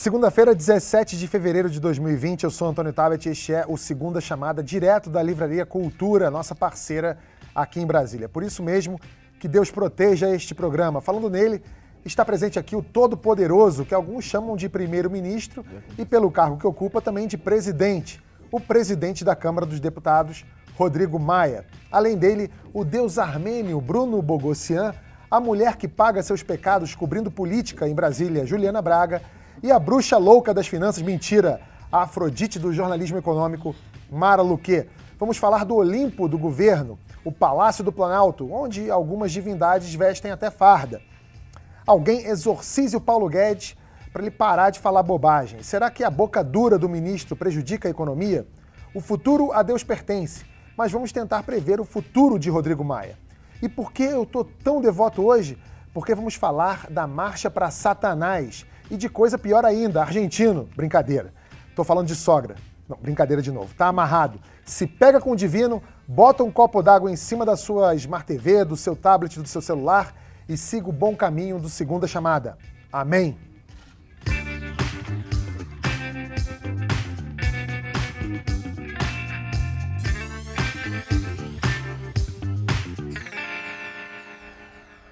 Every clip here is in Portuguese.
Segunda-feira, 17 de fevereiro de 2020, eu sou Antônio Tabet e este é o Segunda Chamada, direto da Livraria Cultura, nossa parceira aqui em Brasília. Por isso mesmo, que Deus proteja este programa. Falando nele, está presente aqui o Todo-Poderoso, que alguns chamam de primeiro-ministro e, pelo cargo que ocupa, também de presidente, o presidente da Câmara dos Deputados, Rodrigo Maia. Além dele, o deus armênio Bruno Bogossian, a mulher que paga seus pecados cobrindo política em Brasília, Juliana Braga, e a bruxa louca das finanças, mentira, a Afrodite do jornalismo econômico, Mara Luque. Vamos falar do Olimpo do governo, o Palácio do Planalto, onde algumas divindades vestem até farda. Alguém exorcize o Paulo Guedes para ele parar de falar bobagem. Será que a boca dura do ministro prejudica a economia? O futuro a Deus pertence, mas vamos tentar prever o futuro de Rodrigo Maia. E por que eu tô tão devoto hoje? Porque vamos falar da marcha para Satanás e de coisa pior ainda, argentino. Brincadeira. Tô falando de sogra. Não, brincadeira de novo. Tá amarrado. Se pega com o divino, bota um copo d'água em cima da sua Smart TV, do seu tablet, do seu celular e siga o bom caminho do segunda chamada. Amém.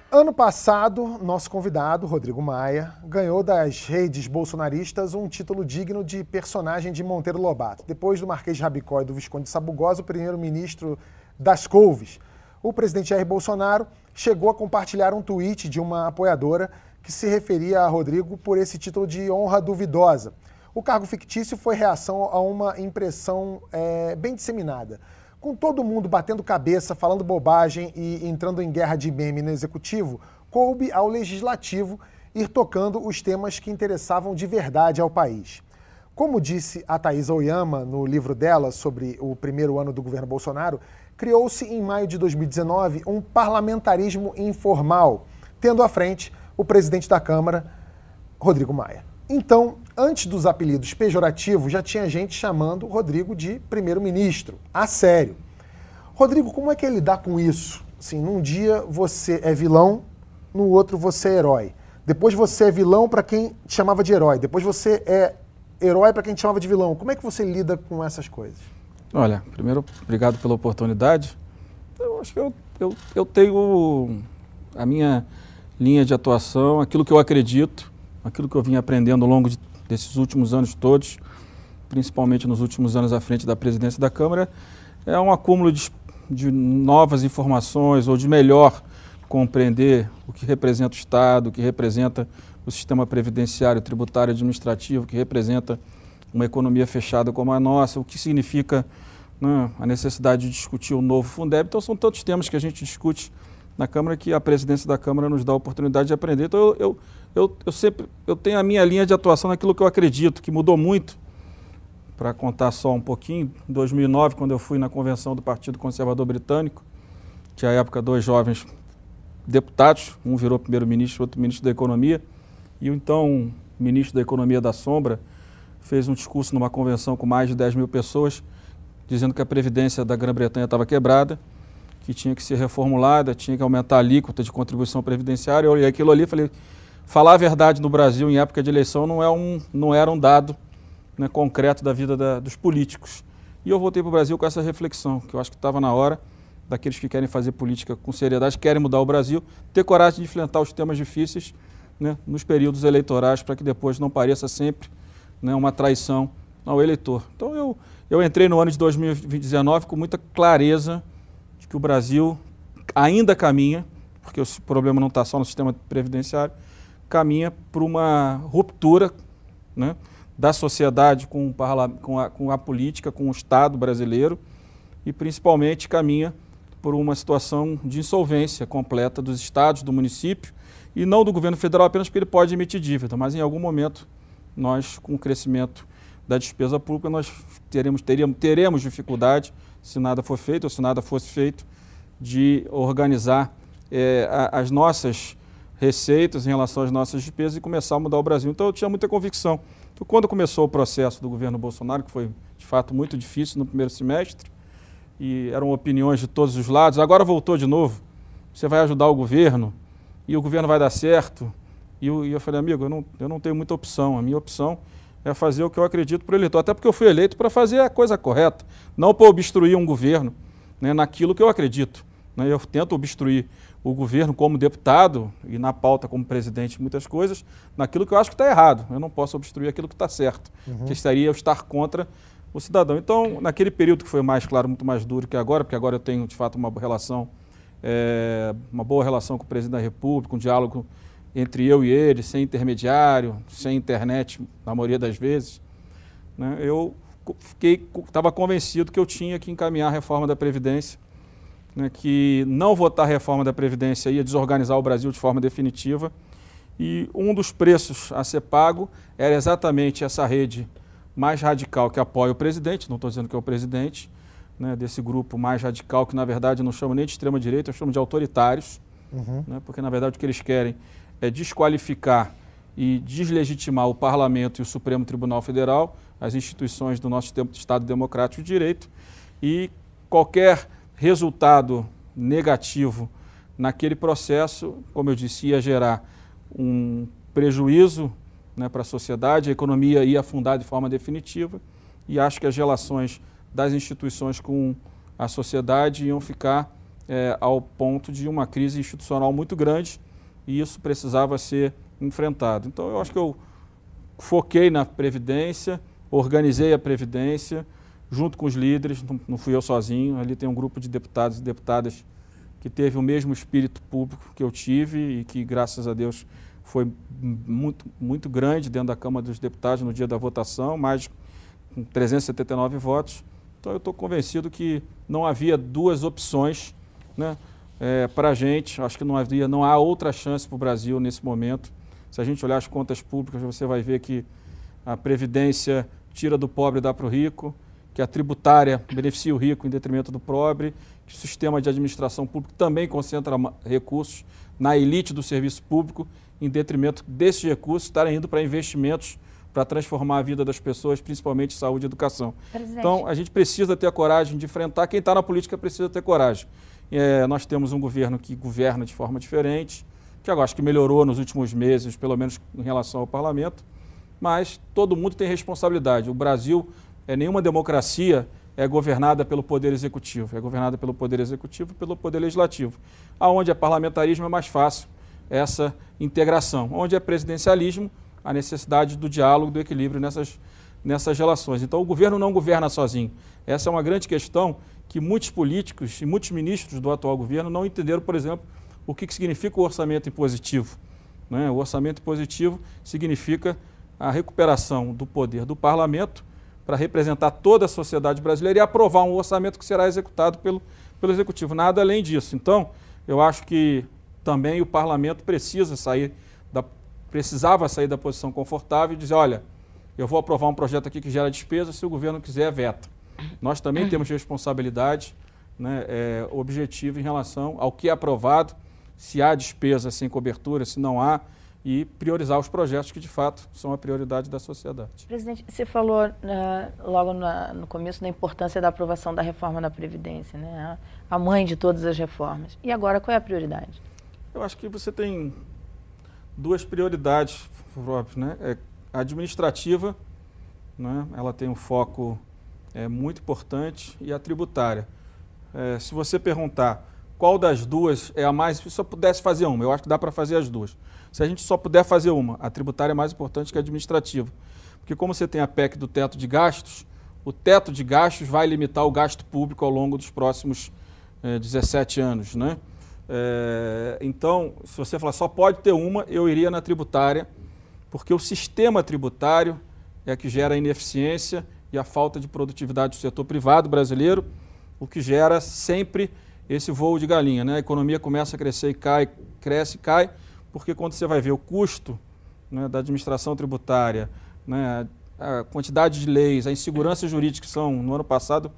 Ano passado, nosso convidado, Rodrigo Maia, ganhou das redes bolsonaristas um título digno de personagem de Monteiro Lobato. Depois do Marquês Rabicó e do Visconde de Sabugosa, o primeiro-ministro das Couves, o presidente Jair Bolsonaro chegou a compartilhar um tweet de uma apoiadora que se referia a Rodrigo por esse título de honra duvidosa. O cargo fictício foi reação a uma impressão é, bem disseminada com todo mundo batendo cabeça, falando bobagem e entrando em guerra de meme no executivo, coube ao legislativo ir tocando os temas que interessavam de verdade ao país. Como disse a Thaisa Oyama no livro dela sobre o primeiro ano do governo Bolsonaro, criou-se em maio de 2019 um parlamentarismo informal, tendo à frente o presidente da Câmara, Rodrigo Maia. Então, antes dos apelidos pejorativos, já tinha gente chamando Rodrigo de primeiro-ministro, a sério. Rodrigo, como é que ele lidar com isso? Assim, num dia você é vilão, no outro você é herói. Depois você é vilão para quem te chamava de herói. Depois você é herói para quem te chamava de vilão. Como é que você lida com essas coisas? Olha, primeiro, obrigado pela oportunidade. Eu acho que eu, eu, eu tenho a minha linha de atuação, aquilo que eu acredito aquilo que eu vim aprendendo ao longo de, desses últimos anos todos, principalmente nos últimos anos à frente da presidência da Câmara, é um acúmulo de, de novas informações ou de melhor compreender o que representa o Estado, o que representa o sistema previdenciário, tributário, administrativo, o que representa uma economia fechada como a nossa, o que significa né, a necessidade de discutir o novo Fundeb. Então, são tantos temas que a gente discute na Câmara que a presidência da Câmara nos dá a oportunidade de aprender. Então, eu, eu, eu, eu sempre eu tenho a minha linha de atuação naquilo que eu acredito, que mudou muito. Para contar só um pouquinho, em 2009, quando eu fui na convenção do Partido Conservador Britânico, tinha à época dois jovens deputados, um virou primeiro-ministro, outro ministro da Economia, e o então ministro da Economia da Sombra fez um discurso numa convenção com mais de 10 mil pessoas, dizendo que a Previdência da Grã-Bretanha estava quebrada que tinha que ser reformulada, tinha que aumentar a alíquota de contribuição previdenciária. Eu olhei aquilo ali e falei, falar a verdade no Brasil em época de eleição não, é um, não era um dado né, concreto da vida da, dos políticos. E eu voltei para o Brasil com essa reflexão, que eu acho que estava na hora daqueles que querem fazer política com seriedade, querem mudar o Brasil, ter coragem de enfrentar os temas difíceis né, nos períodos eleitorais, para que depois não pareça sempre né, uma traição ao eleitor. Então eu, eu entrei no ano de 2019 com muita clareza que o Brasil ainda caminha, porque o problema não está só no sistema previdenciário, caminha para uma ruptura né, da sociedade com, com, a, com a política, com o Estado brasileiro e principalmente caminha por uma situação de insolvência completa dos estados, do município e não do governo federal apenas porque ele pode emitir dívida, mas em algum momento nós, com o crescimento da despesa pública, nós teremos, teremos, teremos dificuldade se nada for feito, ou se nada fosse feito, de organizar é, as nossas receitas em relação às nossas despesas e começar a mudar o Brasil. Então eu tinha muita convicção. Então, quando começou o processo do governo Bolsonaro, que foi de fato muito difícil no primeiro semestre, e eram opiniões de todos os lados, agora voltou de novo. Você vai ajudar o governo e o governo vai dar certo. E eu, e eu falei, amigo, eu não, eu não tenho muita opção. A minha opção é fazer o que eu acredito para o eleitor. Até porque eu fui eleito para fazer a coisa correta, não para obstruir um governo né, naquilo que eu acredito. Né? Eu tento obstruir o governo como deputado e na pauta como presidente muitas coisas, naquilo que eu acho que está errado. Eu não posso obstruir aquilo que está certo, uhum. que estaria eu estar contra o cidadão. Então, naquele período que foi mais, claro, muito mais duro que agora, porque agora eu tenho, de fato, uma relação, é, uma boa relação com o presidente da República, um diálogo entre eu e ele, sem intermediário, sem internet, na maioria das vezes, né, eu fiquei, estava convencido que eu tinha que encaminhar a reforma da Previdência, né, que não votar a reforma da Previdência ia desorganizar o Brasil de forma definitiva, e um dos preços a ser pago era exatamente essa rede mais radical que apoia o presidente, não estou dizendo que é o presidente, né, desse grupo mais radical, que na verdade não chamo nem de extrema-direita, eu chamo de autoritários, uhum. né, porque na verdade o que eles querem é desqualificar e deslegitimar o Parlamento e o Supremo Tribunal Federal, as instituições do nosso Estado Democrático de Direito, e qualquer resultado negativo naquele processo, como eu disse, ia gerar um prejuízo né, para a sociedade, a economia ia afundar de forma definitiva, e acho que as relações das instituições com a sociedade iam ficar é, ao ponto de uma crise institucional muito grande, e isso precisava ser enfrentado. Então, eu acho que eu foquei na Previdência, organizei a Previdência, junto com os líderes, não, fui eu sozinho, ali tem um grupo de deputados e deputadas que teve o mesmo espírito público que eu tive e que, graças a Deus, foi muito, muito grande dentro da Câmara dos Deputados no dia da votação, mais com 379 votos. Então, eu estou convencido que não havia duas opções né, é, para a gente. Acho que não havia, não há outra chance para o Brasil nesse momento. Se a gente olhar as contas públicas, você vai ver que a Previdência tira do pobre e dá para o rico, que a tributária beneficia o rico em detrimento do pobre, que o sistema de administração pública também concentra recursos na elite do serviço público, em detrimento desses recursos estarem indo para investimentos para transformar a vida das pessoas, principalmente saúde e educação. Presidente. Então, a gente precisa ter a coragem de enfrentar. Quem está na política precisa ter coragem. É, nós temos um governo que governa de forma diferente, que eu acho que melhorou nos últimos meses, pelo menos em relação ao parlamento, mas todo mundo tem responsabilidade. O Brasil, é nenhuma democracia é governada pelo poder executivo, é governada pelo poder executivo e pelo poder legislativo. Aonde é parlamentarismo é mais fácil essa integração. Onde é presidencialismo, a necessidade do diálogo, do equilíbrio nessas, nessas relações. Então, o governo não governa sozinho. Essa é uma grande questão que muitos políticos e muitos ministros do atual governo não entenderam, por exemplo, o que, significa o orçamento impositivo. Né? O orçamento impositivo significa a recuperação do poder do parlamento para representar toda a sociedade brasileira e aprovar um orçamento que será executado pelo, pelo executivo. Nada além disso. Então, eu acho que também o parlamento precisa sair da, precisava sair da posição confortável e dizer, olha, eu vou aprovar um projeto aqui que gera despesa, se o governo quiser, veta. Nós também uhum. temos responsabilidade né, é, objetivo em relação ao que é aprovado, se há despesa sem cobertura, se não há, e priorizar os projetos que de fato são a prioridade da sociedade. Presidente, você falou uh, logo na, no começo da importância da aprovação da reforma da Previdência, né? a mãe de todas as reformas. E agora, qual é a prioridade? Eu acho que você tem duas prioridades, né? É a administrativa, né? ela tem um foco é, muito importante, e a tributária. É, se você perguntar qual das duas é a mais, se só pudesse fazer uma, eu acho que dá para fazer as duas. Se a gente só puder fazer uma, a tributária é mais importante que a administrativa. Porque como você tem a PEC do teto de gastos, o teto de gastos vai limitar o gasto público ao longo dos próximos é, 17 anos. Né? É, então, se você falar só pode ter uma, eu iria na tributária, porque o sistema tributário é que gera ineficiência e a falta de produtividade do setor privado brasileiro, o que gera sempre esse voo de galinha. Né? A economia começa a crescer e cai, cresce e cai, porque quando você vai ver o custo né, da administração tributária, né, a quantidade de leis, a insegurança jurídica que são, no ano passado,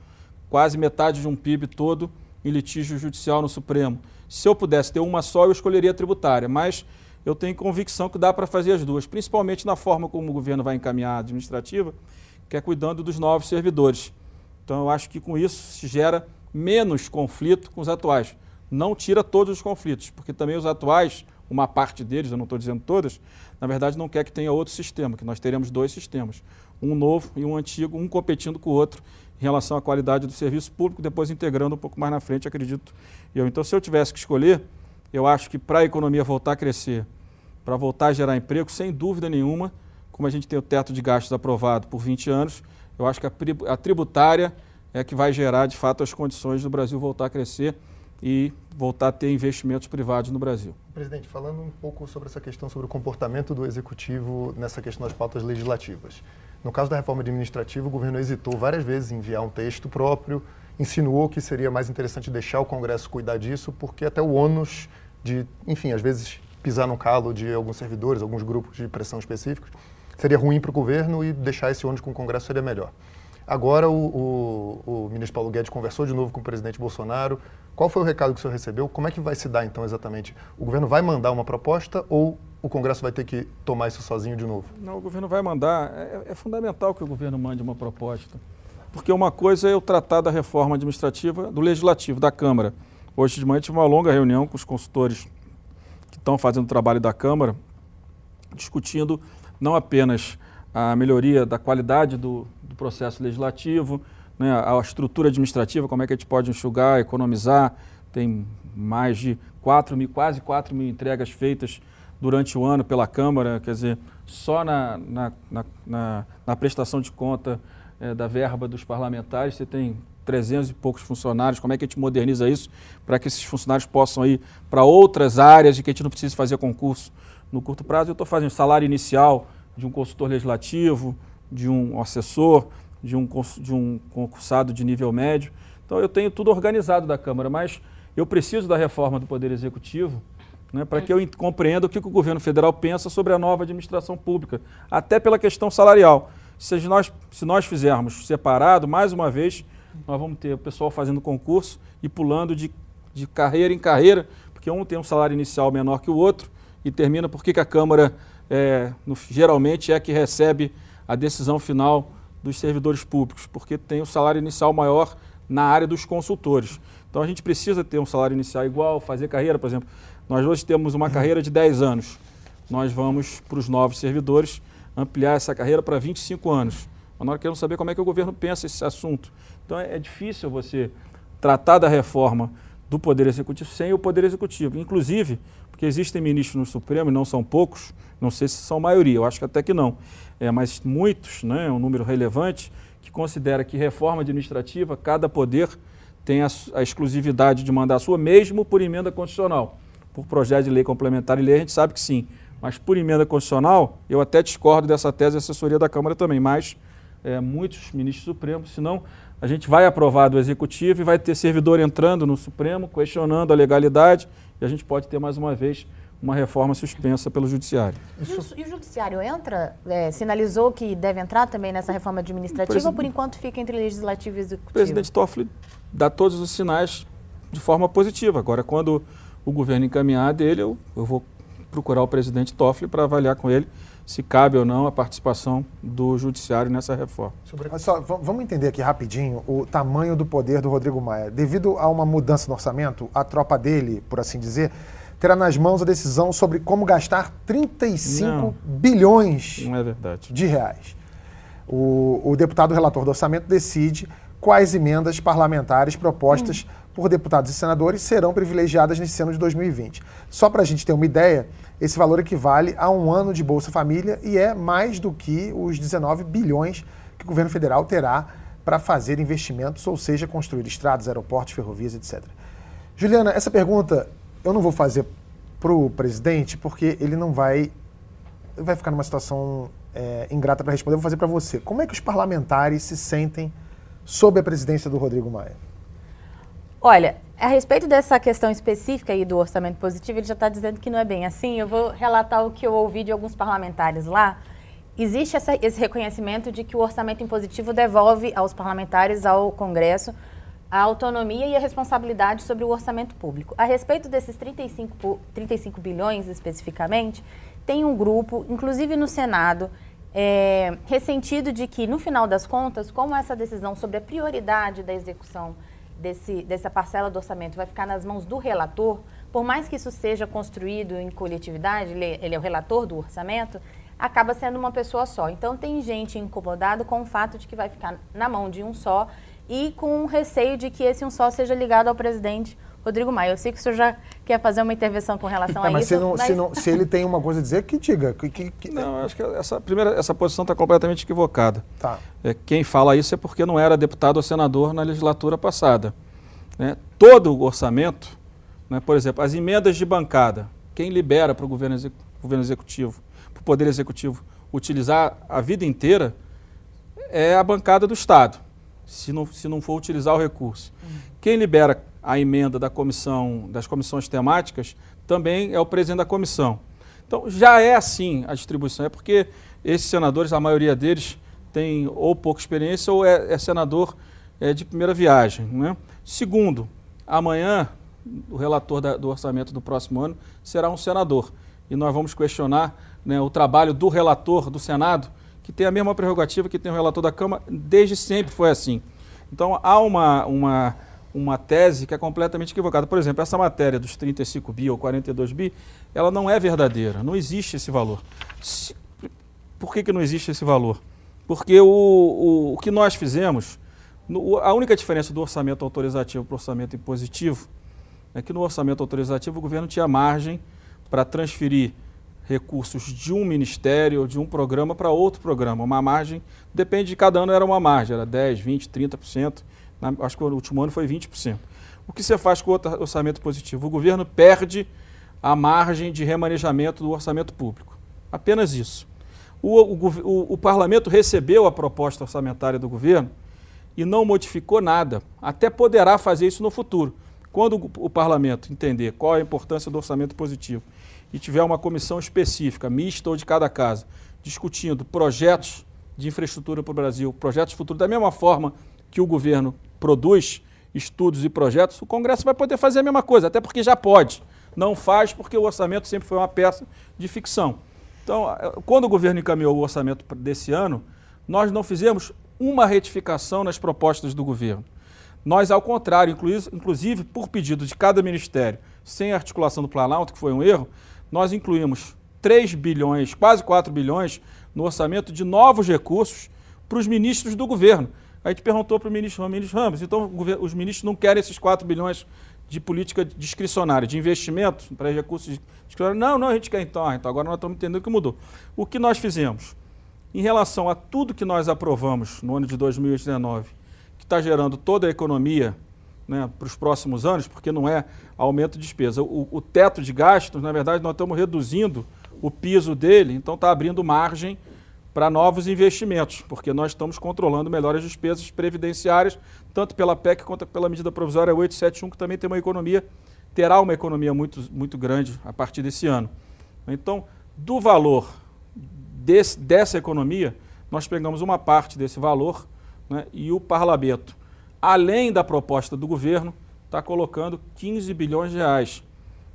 quase metade de um PIB todo em litígio judicial no Supremo. Se eu pudesse ter uma só, eu escolheria a tributária, mas eu tenho convicção que dá para fazer as duas, principalmente na forma como o governo vai encaminhar a administrativa, que é cuidando dos novos servidores. Então, eu acho que com isso se gera menos conflito com os atuais. Não tira todos os conflitos, porque também os atuais, uma parte deles, eu não estou dizendo todas, na verdade não quer que tenha outro sistema, que nós teremos dois sistemas, um novo e um antigo, um competindo com o outro em relação à qualidade do serviço público, depois integrando um pouco mais na frente, acredito eu. Então, se eu tivesse que escolher, eu acho que para a economia voltar a crescer, para voltar a gerar emprego, sem dúvida nenhuma, como a gente tem o teto de gastos aprovado por 20 anos, eu acho que a tributária é que vai gerar, de fato, as condições do Brasil voltar a crescer e voltar a ter investimentos privados no Brasil. Presidente, falando um pouco sobre essa questão, sobre o comportamento do Executivo nessa questão das pautas legislativas. No caso da reforma administrativa, o governo hesitou várias vezes em enviar um texto próprio, insinuou que seria mais interessante deixar o Congresso cuidar disso, porque até o ônus de, enfim, às vezes pisar no calo de alguns servidores, alguns grupos de pressão específicos, seria ruim para o governo e deixar esse ônus com o Congresso seria melhor. Agora o, o, o, ministro Paulo Guedes conversou de novo com o presidente Bolsonaro. Qual foi o recado que o senhor recebeu? Como é que vai se dar então exatamente? O governo vai mandar uma proposta ou o Congresso vai ter que tomar isso sozinho de novo? Não, o governo vai mandar. É, é fundamental que o governo mande uma proposta. Porque uma coisa é eu tratar da reforma administrativa do Legislativo, da Câmara. Hoje de manhã tive uma longa reunião com os consultores que estão fazendo o trabalho da Câmara, discutindo não apenas a melhoria da qualidade do, do processo legislativo, né, a estrutura administrativa, como é que a gente pode enxugar, economizar. Tem mais de 4 mil, quase 4 mil entregas feitas durante o ano pela Câmara, quer dizer, só na, na, na, na prestação de conta é, da verba dos parlamentares você tem 300 e poucos funcionários, como é que a gente moderniza isso para que esses funcionários possam ir para outras áreas e que a gente não precise fazer concurso no curto prazo. Eu estou fazendo salário inicial de um consultor legislativo, de um assessor, de um, de um concursado de nível médio. Então eu tenho tudo organizado da Câmara, mas eu preciso da reforma do Poder Executivo né, para que eu compreenda o que, que o governo federal pensa sobre a nova administração pública, até pela questão salarial. Se nós, se nós fizermos separado, mais uma vez, nós vamos ter o pessoal fazendo concurso e pulando de, de carreira em carreira, porque um tem um salário inicial menor que o outro e termina porque que a Câmara é, no, geralmente é que recebe a decisão final dos servidores públicos, porque tem o salário inicial maior na área dos consultores. Então a gente precisa ter um salário inicial igual, fazer carreira, por exemplo. Nós hoje temos uma carreira de 10 anos. Nós vamos para os novos servidores ampliar essa carreira para 25 anos. Mas nós queremos saber como é que o governo pensa esse assunto. Então é difícil você tratar da reforma do Poder Executivo sem o Poder Executivo. Inclusive, porque existem ministros no Supremo, e não são poucos, não sei se são maioria, eu acho que até que não, é, mas muitos, né, um número relevante, que considera que reforma administrativa, cada poder tem a, a exclusividade de mandar a sua, mesmo por emenda constitucional. Por projeto de lei complementar e lei, a gente sabe que sim. Mas por emenda constitucional, eu até discordo dessa tese de assessoria da Câmara também, mas é, muitos ministros supremos, senão a gente vai aprovar do Executivo e vai ter servidor entrando no Supremo, questionando a legalidade, e a gente pode ter mais uma vez uma reforma suspensa pelo Judiciário. Isso, e o Judiciário entra, é, sinalizou que deve entrar também nessa reforma administrativa ou por enquanto fica entre Legislativo e Executivo? O presidente Toffoli dá todos os sinais de forma positiva. Agora, quando o governo encaminhar dele, eu, eu vou procurar o presidente Toffoli para avaliar com ele se cabe ou não a participação do judiciário nessa reforma. Mas só, vamos entender aqui rapidinho o tamanho do poder do Rodrigo Maia. Devido a uma mudança no orçamento, a tropa dele, por assim dizer, terá nas mãos a decisão sobre como gastar 35 não, bilhões não é verdade. de reais. O, o, deputado relator do orçamento decide quais emendas parlamentares propostas hum. Por deputados e senadores serão privilegiadas nesse ano de 2020. Só para a gente ter uma ideia, esse valor equivale a um ano de Bolsa Família e é mais do que os 19 bilhões que o governo federal terá para fazer investimentos, ou seja, construir estradas, aeroportos, ferrovias, etc. Juliana, essa pergunta eu não vou fazer para o presidente, porque ele não vai, vai ficar numa situação é, ingrata para responder. Eu vou fazer para você. Como é que os parlamentares se sentem sob a presidência do Rodrigo Maia? Olha, a respeito dessa questão específica aí do orçamento positivo, ele já está dizendo que não é bem assim. Eu vou relatar o que eu ouvi de alguns parlamentares lá. Existe essa, esse reconhecimento de que o orçamento impositivo devolve aos parlamentares, ao Congresso, a autonomia e a responsabilidade sobre o orçamento público. A respeito desses 35, 35 bilhões especificamente, tem um grupo, inclusive no Senado, é, ressentido de que, no final das contas, como essa decisão sobre a prioridade da execução desse, dessa parcela do orçamento vai ficar nas mãos do relator, por mais que isso seja construído em coletividade, ele, ele é o relator do orçamento, acaba sendo uma pessoa só. Então tem gente incomodada com o fato de que vai ficar na mão de um só e com o receio de que esse um só seja ligado ao presidente Rodrigo Maia. Eu sei que o senhor já quer fazer uma intervenção com relação É, a mas, isso. se, não- se não- se ele tem uma coisa a dizer, que diga. Que, que- que- Não, acho que essa primeira essa posição está completamente equivocada. Tá. É, quem fala isso é porque não era deputado ou senador na legislatura passada. né? Todo o orçamento, né, por exemplo, as emendas de bancada, quem libera para o governo, exec- governo executivo, para o Poder Executivo utilizar a vida inteira é a bancada do Estado, se não, se não for utilizar o recurso. Quem libera a emenda da comissão, das comissões temáticas também é o presidente da comissão. Então já é assim a distribuição, é porque esses senadores, a maioria deles, tem ou pouca experiência ou é, é senador é, de primeira viagem. Né? Segundo, amanhã o relator da- do orçamento do próximo ano será um senador. E nós vamos questionar né, o trabalho do relator do Senado, que tem a mesma prerrogativa que tem o relator da Câmara, desde sempre foi assim. Então há uma, uma, uma tese que é completamente equivocada. Por exemplo, essa matéria dos 35 bi ou 42 bi, ela não é verdadeira, não existe esse valor. Se- por que, que não existe esse valor? Porque o, o, o que nós fizemos, no- a única diferença do orçamento autorizativo para o orçamento impositivo é que no orçamento autorizativo o governo tinha margem para transferir recursos de um ministério ou de um programa para outro programa. Uma margem, depende de cada ano, era uma margem, era 10, 20, 30%. Acho que o último ano foi 20%. O que você faz com o orçamento positivo? O governo perde a margem de remanejamento do orçamento público. Apenas isso. O, o o- o parlamento recebeu a proposta orçamentária do governo e não modificou nada. Até poderá fazer isso no futuro. Quando o, parlamento entender qual a importância do orçamento positivo e tiver uma comissão específica, mista ou de cada casa, discutindo projetos de infraestrutura para o Brasil, projetos futuros, da mesma forma que o governo produz estudos e projetos, o Congresso vai poder fazer a mesma coisa, até porque já pode. Não faz porque o orçamento sempre foi uma peça de ficção. Então, quando o governo encaminhou o orçamento desse ano, nós não fizemos uma retificação nas propostas do governo. Nós, ao contrário, inclusive por pedido de cada ministério, sem articulação do Planalto, que foi um erro, nós incluímos 3 bilhões, quase 4 bilhões, no orçamento de novos recursos para os ministros do governo. A gente perguntou para o ministro ministro Ramos, então o os ministros não querem esses 4 bilhões de política discricionária, de investimento para recursos discricionários? Não, não, a gente quer então. Ah, então agora nós estamos entendendo que mudou. O que nós fizemos? Em relação a tudo que nós aprovamos no ano de 2019, que está gerando toda a economia né, para os próximos anos, porque não é aumento de despesa. O, o teto de gastos, na verdade, nós estamos reduzindo o piso dele, então está abrindo margem para novos investimentos, porque nós estamos controlando melhor as despesas previdenciárias, tanto pela PEC quanto pela medida provisória 871, que também tem uma economia, terá uma economia muito, muito grande a partir desse ano. Então, do valor desse- dessa economia, nós pegamos uma parte desse valor né, e o parlamento, além da proposta do governo, está colocando 15 bilhões de reais.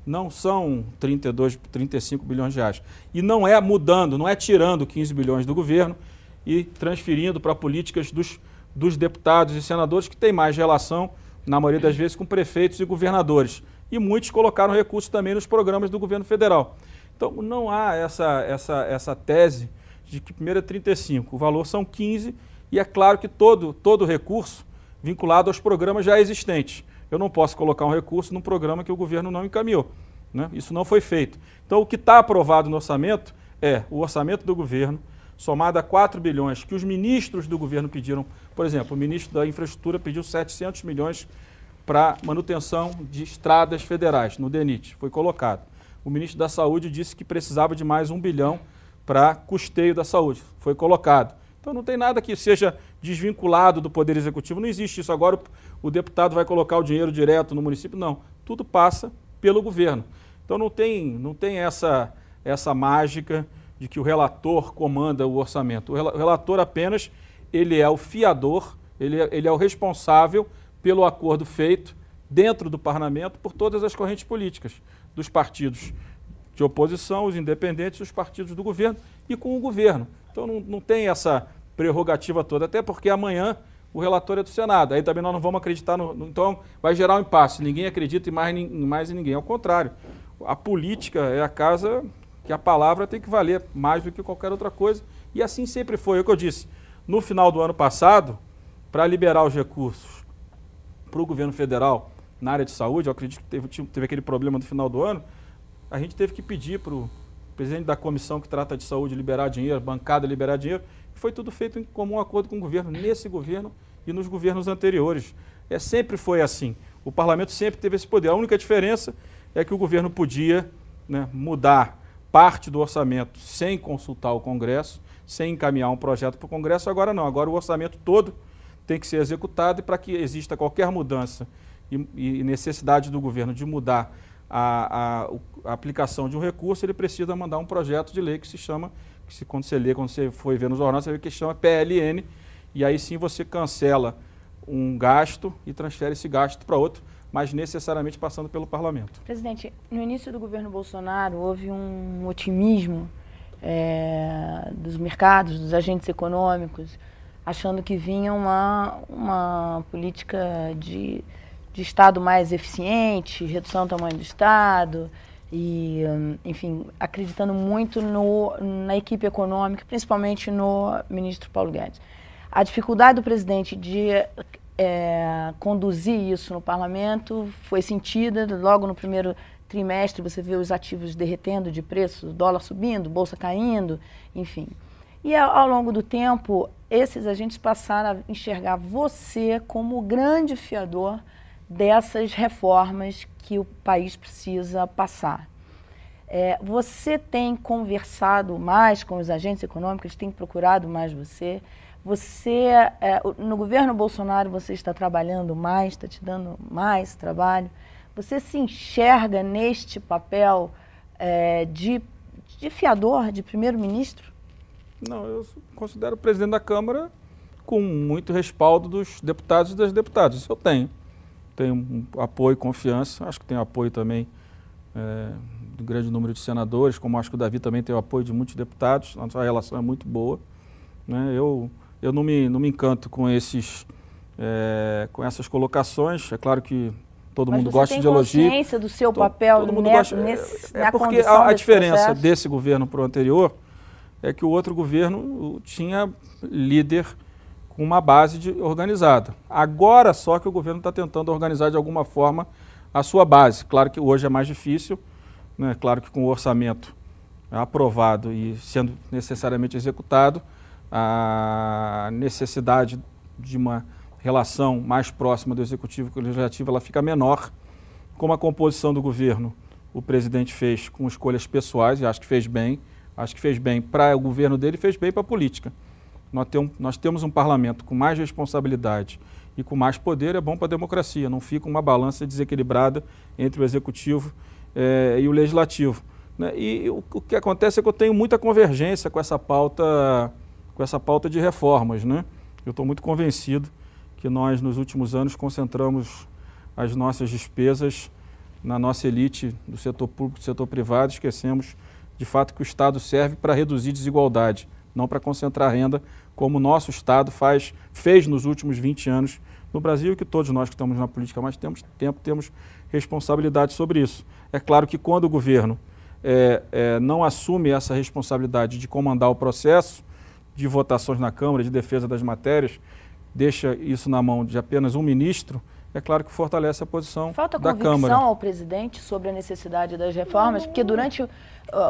Não são 32, 35 bilhões de reais. E não é mudando, não é tirando 15 bilhões do governo e transferindo para políticas dos, dos deputados e senadores que têm mais relação, na maioria das vezes, com prefeitos e governadores. E muitos colocaram recursos também nos programas do governo federal. Então, não há essa, essa, essa tese de que primeiro é 35, o valor são 15, e é claro que todo, todo recurso vinculado aos programas já existentes. Eu não posso colocar um recurso num programa que o governo não encaminhou. Né? Isso não foi feito. Então, o que está aprovado no orçamento é o orçamento do governo, somado a 4 bilhões que os ministros do governo pediram. Por exemplo, o ministro da Infraestrutura pediu 700 milhões para manutenção de estradas federais, no DENIT, foi colocado. O ministro da Saúde disse que precisava de mais um bilhão para custeio da saúde, foi colocado. Então não tem nada que seja desvinculado do Poder Executivo, não existe isso. Agora o, deputado vai colocar o dinheiro direto no município, não. Tudo passa pelo governo. Então não tem, não tem essa, essa mágica de que o relator comanda o orçamento. O relator apenas ele é o fiador, ele é, ele é o responsável pelo acordo feito dentro do parlamento por todas as correntes políticas, dos partidos de oposição, os independentes, os partidos do governo e com o governo. Então não, não tem essa prerrogativa toda, até porque amanhã o relator é do Senado. Aí também nós não vamos acreditar no. no então vai gerar um impasse. Ninguém acredita em mais, em mais em ninguém. Ao contrário, a política é a casa que a palavra tem que valer mais do que qualquer outra coisa. E assim sempre foi. É o que eu disse. No final do ano passado, para liberar os recursos para o governo federal na área de saúde, eu acredito que teve, teve aquele problema no final do ano, a gente teve que pedir para o presidente da comissão que trata de saúde liberar dinheiro, bancada liberar dinheiro, foi tudo feito em comum acordo com o governo, nesse governo e nos governos anteriores. É, sempre foi assim. O parlamento sempre teve esse poder. A única diferença é que o governo podia né, mudar parte do orçamento sem consultar o Congresso, sem encaminhar um projeto para o Congresso. Agora não, agora o orçamento todo tem que ser executado e para que exista qualquer mudança e, e necessidade do governo de mudar a, a, a, aplicação de um recurso, ele precisa mandar um projeto de lei que se chama, que se, quando você lê, quando você for ver nos jornais, você vê que chama PLN, e aí sim você cancela um gasto e transfere esse gasto para outro, mas necessariamente passando pelo parlamento. Presidente, no início do governo Bolsonaro houve um otimismo é, dos mercados, dos agentes econômicos, achando que vinha uma, uma política de de Estado mais eficiente, redução do tamanho do Estado, e, hum, enfim, acreditando muito no, na equipe econômica, principalmente no ministro Paulo Guedes. A dificuldade do presidente de é, conduzir isso no parlamento foi sentida logo no primeiro trimestre. Você vê os ativos derretendo de preço, dólar subindo, bolsa caindo, enfim. E ao longo do tempo, esses agentes passaram a enxergar você como o grande fiador dessas reformas que o país precisa passar. É, você tem conversado mais com os agentes econômicos, têm procurado mais você. Você, é, no governo Bolsonaro, você está trabalhando mais, está te dando mais trabalho. Você se enxerga neste papel é, de, de fiador, de primeiro-ministro? Não, eu considero presidente da Câmara com muito respaldo dos deputados e das deputadas. Isso eu tenho tenho um apoio, confiança. Acho que tem apoio também é, do grande número de senadores, como acho que o Davi também tem o apoio de muitos deputados. Nossa relação é muito boa. Né? Eu, eu não, me, não me encanto com, esses, é, com essas colocações. É claro que todo Mas mundo gosta de elogio. Você consciência do seu papel todo mundo gosta, nesse, É porque a, a diferença processo? desse governo para o anterior é que o outro governo tinha líder com uma base de, organizada. Agora só que o governo está tentando organizar de alguma forma a sua base. Claro que hoje é mais difícil, né? claro que com o orçamento aprovado e sendo necessariamente executado, a necessidade de uma relação mais próxima do executivo com o legislativo ela fica menor. Como a composição do governo o presidente fez com escolhas pessoais, e acho que fez bem, acho que fez bem para o governo dele fez bem para a política nós, tem, nós temos um parlamento com mais responsabilidade e com mais poder, é bom para a democracia. Não fica uma balança desequilibrada entre o executivo é, e o legislativo. Né? E o, o, que acontece é que eu tenho muita convergência com essa pauta, com essa pauta de reformas. Né? Eu estou muito convencido que nós, nos últimos anos, concentramos as nossas despesas na nossa elite do setor público e do setor privado, esquecemos de fato que o Estado serve para reduzir desigualdade, não para concentrar renda como o nosso Estado faz, fez nos últimos 20 anos no Brasil que todos nós que estamos na política há mais tempo, tempo temos responsabilidade sobre isso. É claro que quando o governo é, é, não assume essa responsabilidade de comandar o processo de votações na Câmara, de defesa das matérias, deixa isso na mão de apenas um ministro, é claro que fortalece a posição Falta da Câmara. Falta convicção ao presidente sobre a necessidade das reformas, porque durante o,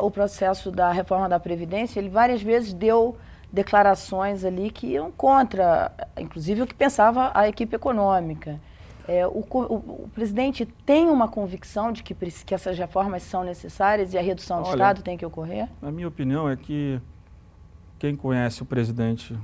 o processo da reforma da Previdência, ele várias vezes deu declarações ali que iam contra, inclusive o que pensava a equipe econômica. É, o, o, o, presidente tem uma convicção de que, que essas reformas são necessárias e a redução do Olha, Estado tem que ocorrer? A minha opinião é que quem conhece o presidente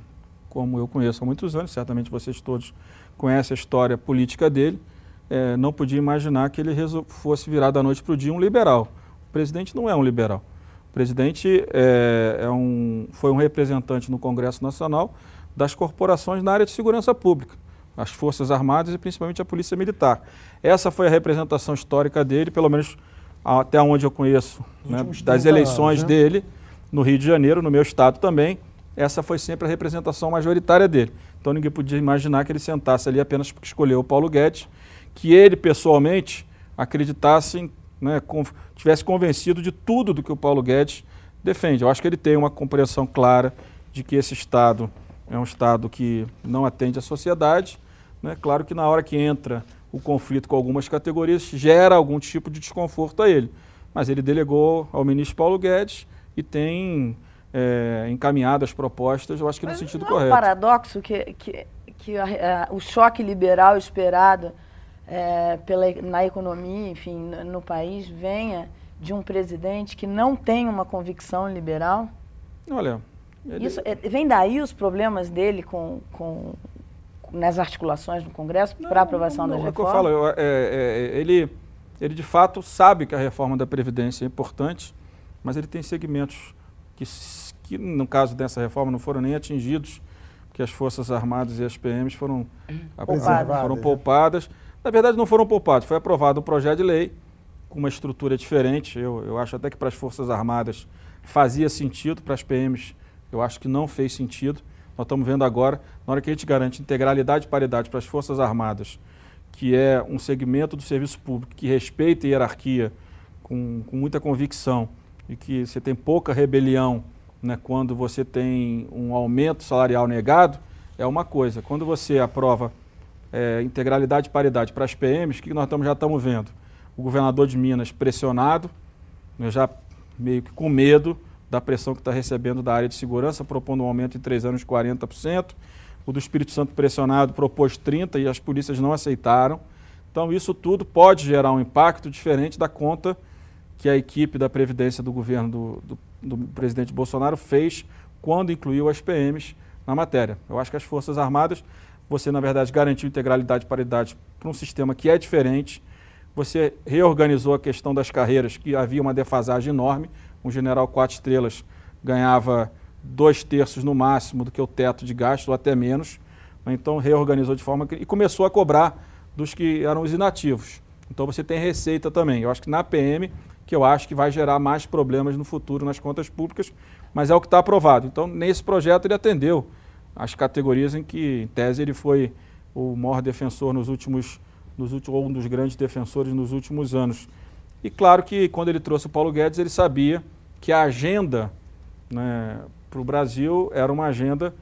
como eu conheço há muitos anos, certamente vocês todos conhecem a história política dele, é, não podia imaginar que ele fosse virar da noite para o dia um liberal. O presidente não é um liberal. O presidente é, é um, foi um representante no Congresso Nacional das corporações na área de segurança pública, as Forças Armadas e principalmente a Polícia Militar. Essa foi a representação histórica dele, pelo menos até onde eu conheço, né, das eleições anos, né? dele no Rio de Janeiro, no meu estado também. essa foi sempre a representação majoritária dele. Então ninguém podia imaginar que ele sentasse ali apenas porque escolheu o Paulo Guedes, que ele pessoalmente acreditasse, né, tivesse convencido de tudo do que o Paulo Guedes defende. Eu acho que ele tem uma compreensão clara de que esse Estado é um Estado que não atende à sociedade. Né? Claro que na hora que entra o conflito com algumas categorias, gera algum tipo de desconforto a ele. Mas ele delegou ao ministro Paulo Guedes e tem é, encaminhado as propostas, eu acho que no sentido não correto. É um paradoxo que, que, que a, a, o choque liberal esperado é, pela, na economia, enfim, no, no país, venha de um presidente que não tem uma convicção liberal? Olha, ele... Isso, é, vem daí os problemas dele com, com, nas articulações do Congresso para aprovação não, não, das reformas? É o que eu falo, eu, é, é, ele, ele de fato sabe que a reforma da Previdência é importante, mas ele tem segmentos que, que no caso dessa reforma, não foram nem atingidos, porque as Forças Armadas e as PMs foram poupadas. Foram poupadas. Na verdade, não foram poupados, foi aprovado um projeto de lei com uma estrutura diferente. Eu, eu acho até que para as Forças Armadas fazia sentido, para as PMs eu acho que não fez sentido. Nós estamos vendo agora, na hora que a gente garante integralidade e paridade para as Forças Armadas, que é um segmento do serviço público que respeita a hierarquia com, com muita convicção e que você tem pouca rebelião né, quando você tem um aumento salarial negado, é uma coisa. Quando você aprova é, integralidade e paridade para as PMs, o que nós estamos, já estamos vendo? O governador de Minas pressionado, né, já meio que com medo da pressão que está recebendo da área de segurança, propondo um aumento em três anos de 40%. O do Espírito Santo pressionado propôs 30% e as polícias não aceitaram. Então, isso tudo pode gerar um impacto diferente da conta que a equipe da Previdência do governo do, do, do presidente Bolsonaro fez quando incluiu as PMs na matéria. Eu acho que as Forças Armadas, você, na verdade, garantiu integralidade e paridade para um sistema que é diferente. Você reorganizou a questão das carreiras, que havia uma defasagem enorme um general quatro estrelas ganhava dois terços no máximo do que o teto de gasto, ou até menos. Então reorganizou de forma que. e começou a cobrar dos que eram os inativos. Então você tem receita também. Eu acho que na PM, que eu acho que vai gerar mais problemas no futuro nas contas públicas, mas é o que está aprovado. Então, nesse projeto, ele atendeu as categorias em que, em tese, ele foi o maior defensor nos últimos, nos últimos ou um dos grandes defensores nos últimos anos. E claro que quando ele trouxe o Paulo Guedes, ele sabia que a agenda né, para o Brasil era uma agenda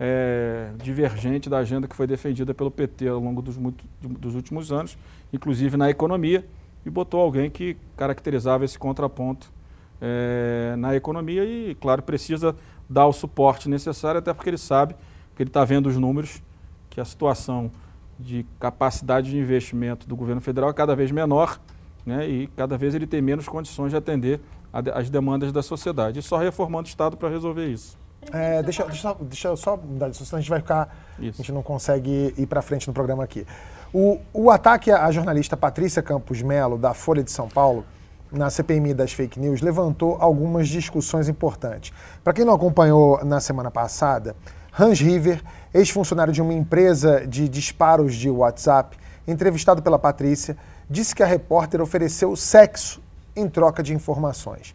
é, divergente da agenda que foi defendida pelo PT ao longo dos, muito, dos últimos anos, inclusive na economia, e botou alguém que caracterizava esse contraponto é, na economia e, claro, precisa dar o suporte necessário, até porque ele sabe, que ele está vendo os números, que a situação de capacidade de investimento do governo federal é cada vez menor né, e cada vez ele tem menos condições de atender as demandas da sociedade. E só reformando o Estado para resolver isso. É, deixa, deixa, deixa eu só mudar assunto, a gente vai ficar. Isso. A gente não consegue ir para frente no programa aqui. O, o ataque à jornalista Patrícia Campos Melo, da Folha de São Paulo, na CPMI das fake news, levantou algumas discussões importantes. Para quem não acompanhou na semana passada, Hans River, ex-funcionário de uma empresa de disparos de WhatsApp, entrevistado pela Patrícia, disse que a repórter ofereceu sexo em troca de informações.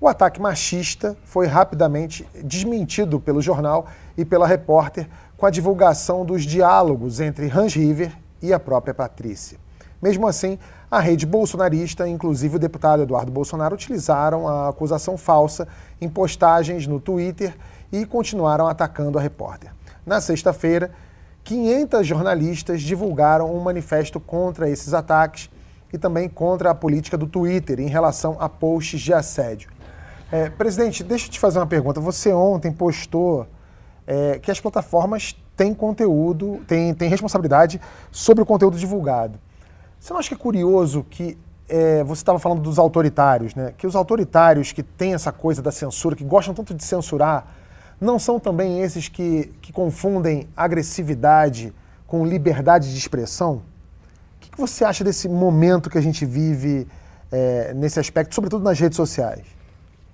O ataque machista foi rapidamente desmentido pelo jornal e pela repórter com a divulgação dos diálogos entre Hans River e a própria Patrícia. Mesmo assim, a rede bolsonarista, inclusive o deputado Eduardo Bolsonaro, utilizaram a acusação falsa em postagens no Twitter e continuaram atacando a repórter. Na sexta-feira, 500 jornalistas divulgaram um manifesto contra esses ataques e também contra a política do Twitter em relação a posts de assédio. É, presidente, deixa eu te fazer uma pergunta. Você ontem postou é, que as plataformas têm conteúdo, têm, têm responsabilidade sobre o conteúdo divulgado. Você não acha que é curioso que é, você estava falando dos autoritários, né? Que os autoritários que têm essa coisa da censura, que gostam tanto de censurar, não são também esses que, que confundem agressividade com liberdade de expressão? que você acha desse momento que a gente vive é, nesse aspecto, sobretudo nas redes sociais?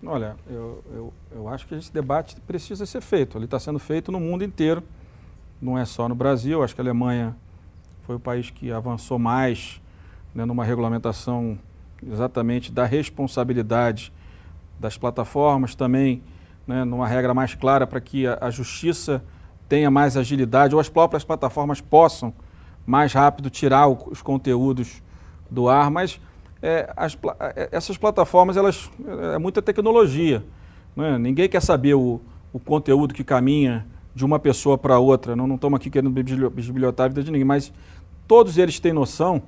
Olha, eu, eu, eu acho que esse debate precisa ser feito. Ele está sendo feito no mundo inteiro, não é só no Brasil. Acho que a Alemanha foi o país que avançou mais né, numa regulamentação exatamente da responsabilidade das plataformas, também né, numa regra mais clara para que a, a justiça tenha mais agilidade ou as próprias plataformas possam mais rápido tirar o, os conteúdos do ar, mas é, as, é, essas plataformas, elas é muita tecnologia. Né? Ninguém quer saber o, o conteúdo que caminha de uma pessoa para outra. Não estamos aqui querendo bisbilhotar a vida de ninguém, mas todos eles têm noção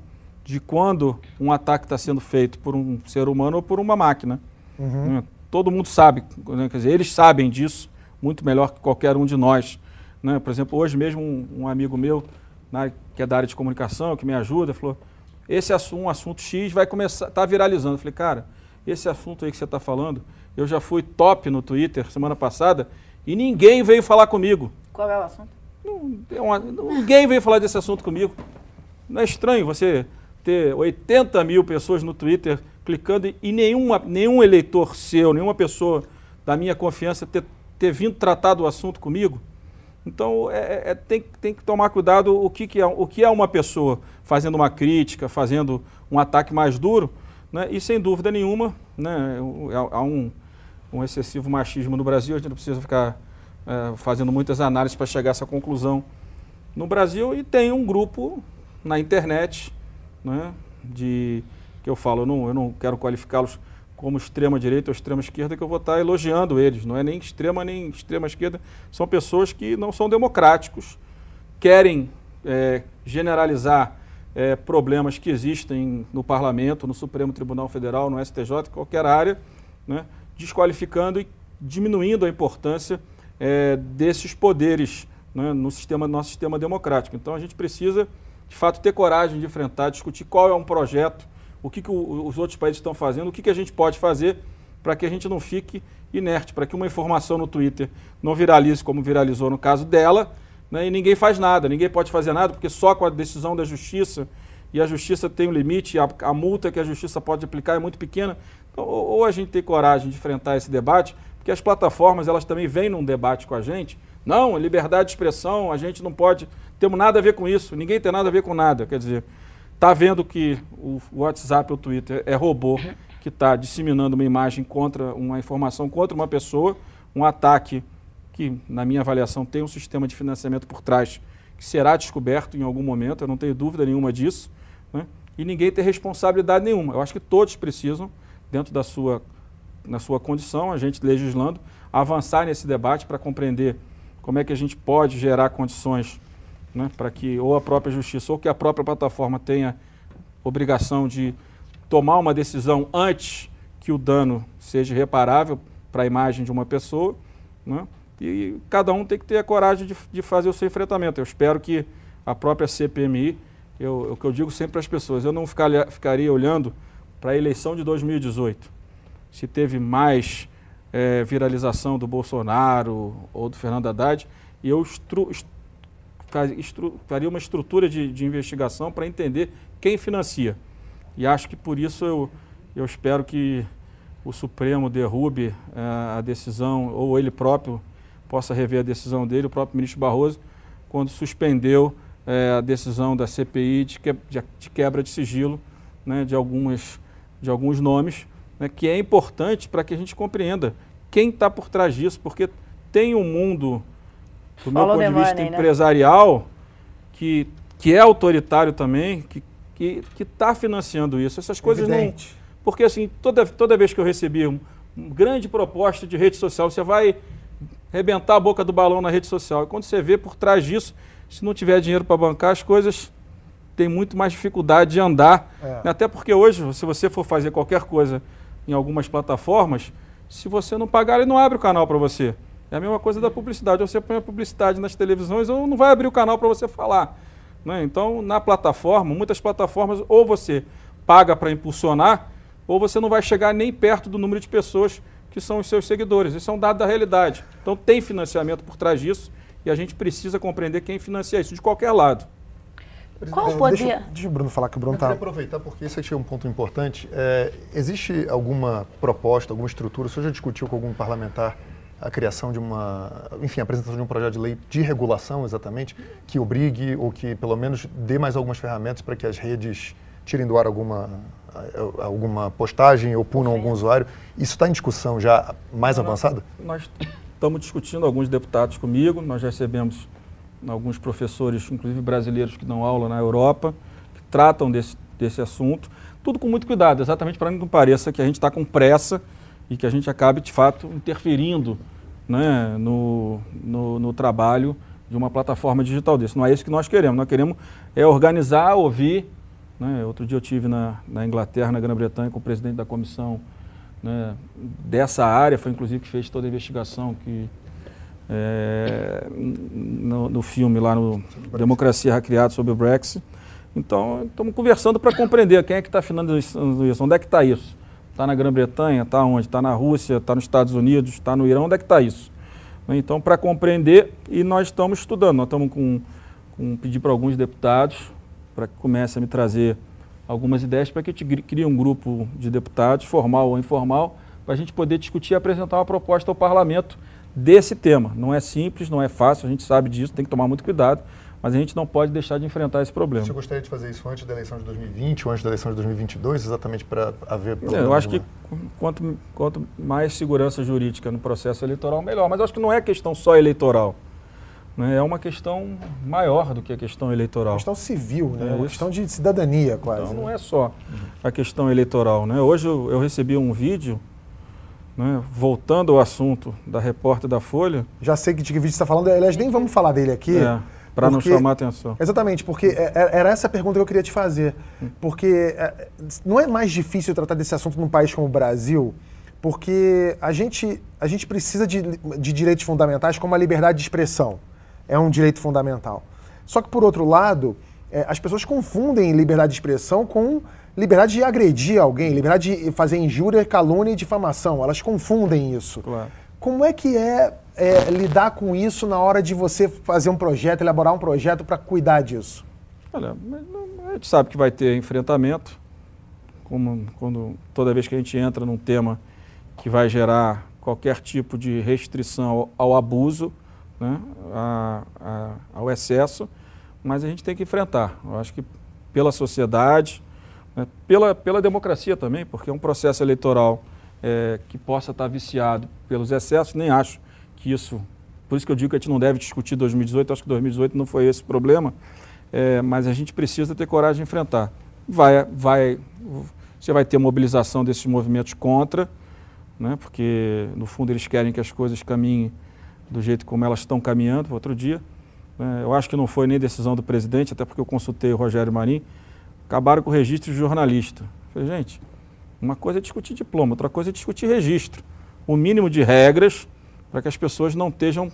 de quando um ataque está sendo feito por um ser humano ou por uma máquina. Uhum. Né? Todo mundo sabe, né? quer dizer, eles sabem disso muito melhor que qualquer um de nós. Né? Por exemplo, hoje mesmo um, um amigo meu, na, que é da área de comunicação, que me ajuda, falou: esse assunto, um assunto X vai começar, está viralizando. Eu falei, cara, esse assunto aí que você está falando, eu já fui top no Twitter semana passada e ninguém veio falar comigo. Qual é o assunto? Não, é uma, ninguém veio falar desse assunto comigo. Não é estranho você ter 80 mil pessoas no Twitter clicando e nenhuma, nenhum eleitor seu, nenhuma pessoa da minha confiança ter, ter vindo tratar do assunto comigo? Então, é, é, é, tem, tem que tomar cuidado o que, que, é, o que é uma pessoa fazendo uma crítica, fazendo um ataque mais duro, né? e sem dúvida nenhuma, né, há um, um excessivo machismo no Brasil, a gente não precisa ficar é, fazendo muitas análises para chegar a essa conclusão no Brasil, e tem um grupo na internet, né, de, que eu falo, eu não, eu não quero qualificá-los como extrema direita ou extrema esquerda que eu vou estar elogiando eles. Não é nem extrema nem extrema esquerda. São pessoas que não são democráticos, querem é, generalizar é, problemas que existem no Parlamento, no Supremo Tribunal Federal, no STJ, qualquer área, né, desqualificando e diminuindo a importância é, desses poderes né, no sistema, nosso sistema democrático. Então a gente precisa, de fato, ter coragem de enfrentar, discutir qual é um projeto o que, que o, os outros países estão fazendo, o que, que a gente pode fazer para que a gente não fique inerte, para que uma informação no Twitter não viralize como viralizou no caso dela, né, e ninguém faz nada, ninguém pode fazer nada, porque só com a decisão da justiça, e a justiça tem um limite, a, a multa que a justiça pode aplicar é muito pequena. Então, ou, ou a gente tem coragem de enfrentar esse debate, porque as plataformas elas também vêm num debate com a gente. Não, liberdade de expressão, a gente não pode, temos nada a ver com isso, ninguém tem nada a ver com nada. Quer dizer, Está vendo que o WhatsApp ou o Twitter é robô que está disseminando uma imagem contra, uma informação contra uma pessoa, um ataque que, na minha avaliação, tem um sistema de financiamento por trás que será descoberto em algum momento, eu não tenho dúvida nenhuma disso, né? e ninguém tem responsabilidade nenhuma. Eu acho que todos precisam, dentro da sua, na sua condição, a gente legislando, avançar nesse debate para compreender como é que a gente pode gerar condições né, para que ou a própria justiça ou que a própria plataforma tenha obrigação de tomar uma decisão antes que o dano seja reparável para a imagem de uma pessoa, né, e cada um tem que ter a coragem de, de fazer o seu enfrentamento. Eu espero que a própria CPMI, eu, o que eu digo sempre para as pessoas, eu não ficar, ficaria olhando para a eleição de 2018, se teve mais é, viralização do Bolsonaro ou do Fernando Haddad, e eu estru, faria uma estrutura de, de investigação para entender quem financia. E acho que por isso eu, eu espero que o Supremo derrube uh, a decisão, ou ele próprio possa rever a decisão dele, o próprio ministro Barroso, quando suspendeu uh, a decisão da CPI de, que, de, de quebra de sigilo né, de, algumas, de alguns nomes, né, que é importante para que a gente compreenda quem está por trás disso, porque tem um mundo do meu ponto de vista money, né? empresarial, né? que, que é autoritário também, que que está financiando isso. Essas coisas Evidente. não. Porque assim, toda, toda vez que eu recebi uma um grande proposta de rede social, você vai rebentar a boca do balão na rede social. E quando você vê por trás disso, se não tiver dinheiro para bancar, as coisas têm muito mais dificuldade de andar. É. Até porque hoje, se você for fazer qualquer coisa em algumas plataformas, se você não pagar, ele não abre o canal para você. É a mesma coisa da publicidade. Ou você põe a publicidade nas televisões ou não vai abrir o canal para você falar. Né? Então, na plataforma, muitas plataformas, ou você paga para impulsionar, ou você não vai chegar nem perto do número de pessoas que são os seus seguidores. Isso é um dado da realidade. Então, tem financiamento por trás disso e a gente precisa compreender quem financia isso, de qualquer lado. Qual o poder? Deixa, deixa, o Bruno falar que o Bruno está... Eu aproveitar, porque isso aqui é um ponto importante. É, existe alguma proposta, alguma estrutura, o senhor já discutiu com algum parlamentar a criação de uma, enfim, a apresentação de um projeto de lei de regulação, exatamente, que obrigue ou que pelo menos dê mais algumas ferramentas para que as redes tirem do ar alguma, alguma postagem ou punam algum usuário. Isso está em discussão já mais avançada? Nós estamos discutindo alguns deputados comigo, nós recebemos alguns professores, inclusive brasileiros que dão aula na Europa, que tratam desse, desse assunto, tudo com muito cuidado, exatamente para não pareça que a gente está com pressa e que a gente acabe, de fato, interferindo né, no, no, no, trabalho de uma plataforma digital desse. Não é isso que nós queremos. Nós queremos é organizar, ouvir. Né? Outro dia eu tive na, na Inglaterra, na Grã-Bretanha, com o presidente da comissão né, dessa área, foi inclusive que fez toda a investigação que é, no, no, filme lá no Democracia Recriada sobre o Brexit. Então, estamos conversando para compreender quem é que está financiando isso, onde é que está isso. Está na Grã-Bretanha, está onde? Está na Rússia, está nos Estados Unidos, está no Irão, onde é que está isso? Então, para compreender, e nós estamos estudando, nós estamos com, com pedir para alguns deputados para que comecem a me trazer algumas ideias para que a gente crie um grupo de deputados, formal ou informal, para a gente poder discutir e apresentar uma proposta ao parlamento desse tema. Não é simples, não é fácil, a gente sabe disso, tem que tomar muito cuidado, mas a gente não pode deixar de enfrentar esse problema. Você gostaria de fazer isso antes da eleição de 2020 ou antes da eleição de 2022, exatamente para haver É, eu acho que quanto, quanto mais segurança jurídica no processo eleitoral, melhor. Mas acho que não é questão só eleitoral. Né? É uma questão maior do que a questão eleitoral. Uma questão civil, né? É uma questão de cidadania, quase. Então, não é só a questão eleitoral. Né? Hoje eu, eu recebi um vídeo né? Voltando ao assunto da repórter da Folha. Já sei que de que vídeo você está falando, aliás, nem vamos falar dele aqui. É, para não chamar atenção. Exatamente, porque é, é, era essa a pergunta que eu queria te fazer. Porque é, não é mais difícil tratar desse assunto num país como o Brasil, porque a gente, a gente precisa de, de direitos fundamentais como a liberdade de expressão. É um direito fundamental. Só que, por outro lado, as pessoas confundem liberdade de expressão com liberdade de agredir alguém, liberdade de fazer injúria, calúnia e difamação. Elas confundem isso. Claro. Como é que é, é, lidar com isso na hora de você fazer um projeto, elaborar um projeto para cuidar disso? Olha, a gente sabe que vai ter enfrentamento, como quando toda vez que a gente entra num tema que vai gerar qualquer tipo de restrição ao, ao abuso, né, a, a, ao excesso, mas a gente tem que enfrentar. Eu acho que pela sociedade, né, pela, pela democracia também, porque é um processo eleitoral é, que possa estar viciado pelos excessos, nem acho que isso. Por isso que eu digo que a gente não deve discutir 2018, acho que 2018 não foi esse o problema, é, mas a gente precisa ter coragem de enfrentar. Vai, vai, você vai ter mobilização desses movimentos contra, né, porque no fundo eles querem que as coisas caminhem do jeito como elas estão caminhando. Outro dia, né, eu acho que não foi nem decisão do presidente, até porque eu consultei o Rogério Marim, acabaram com o registro de jornalista. falei, gente, uma coisa é discutir diploma, outra coisa é discutir registro. O mínimo de regras para que as pessoas não estejam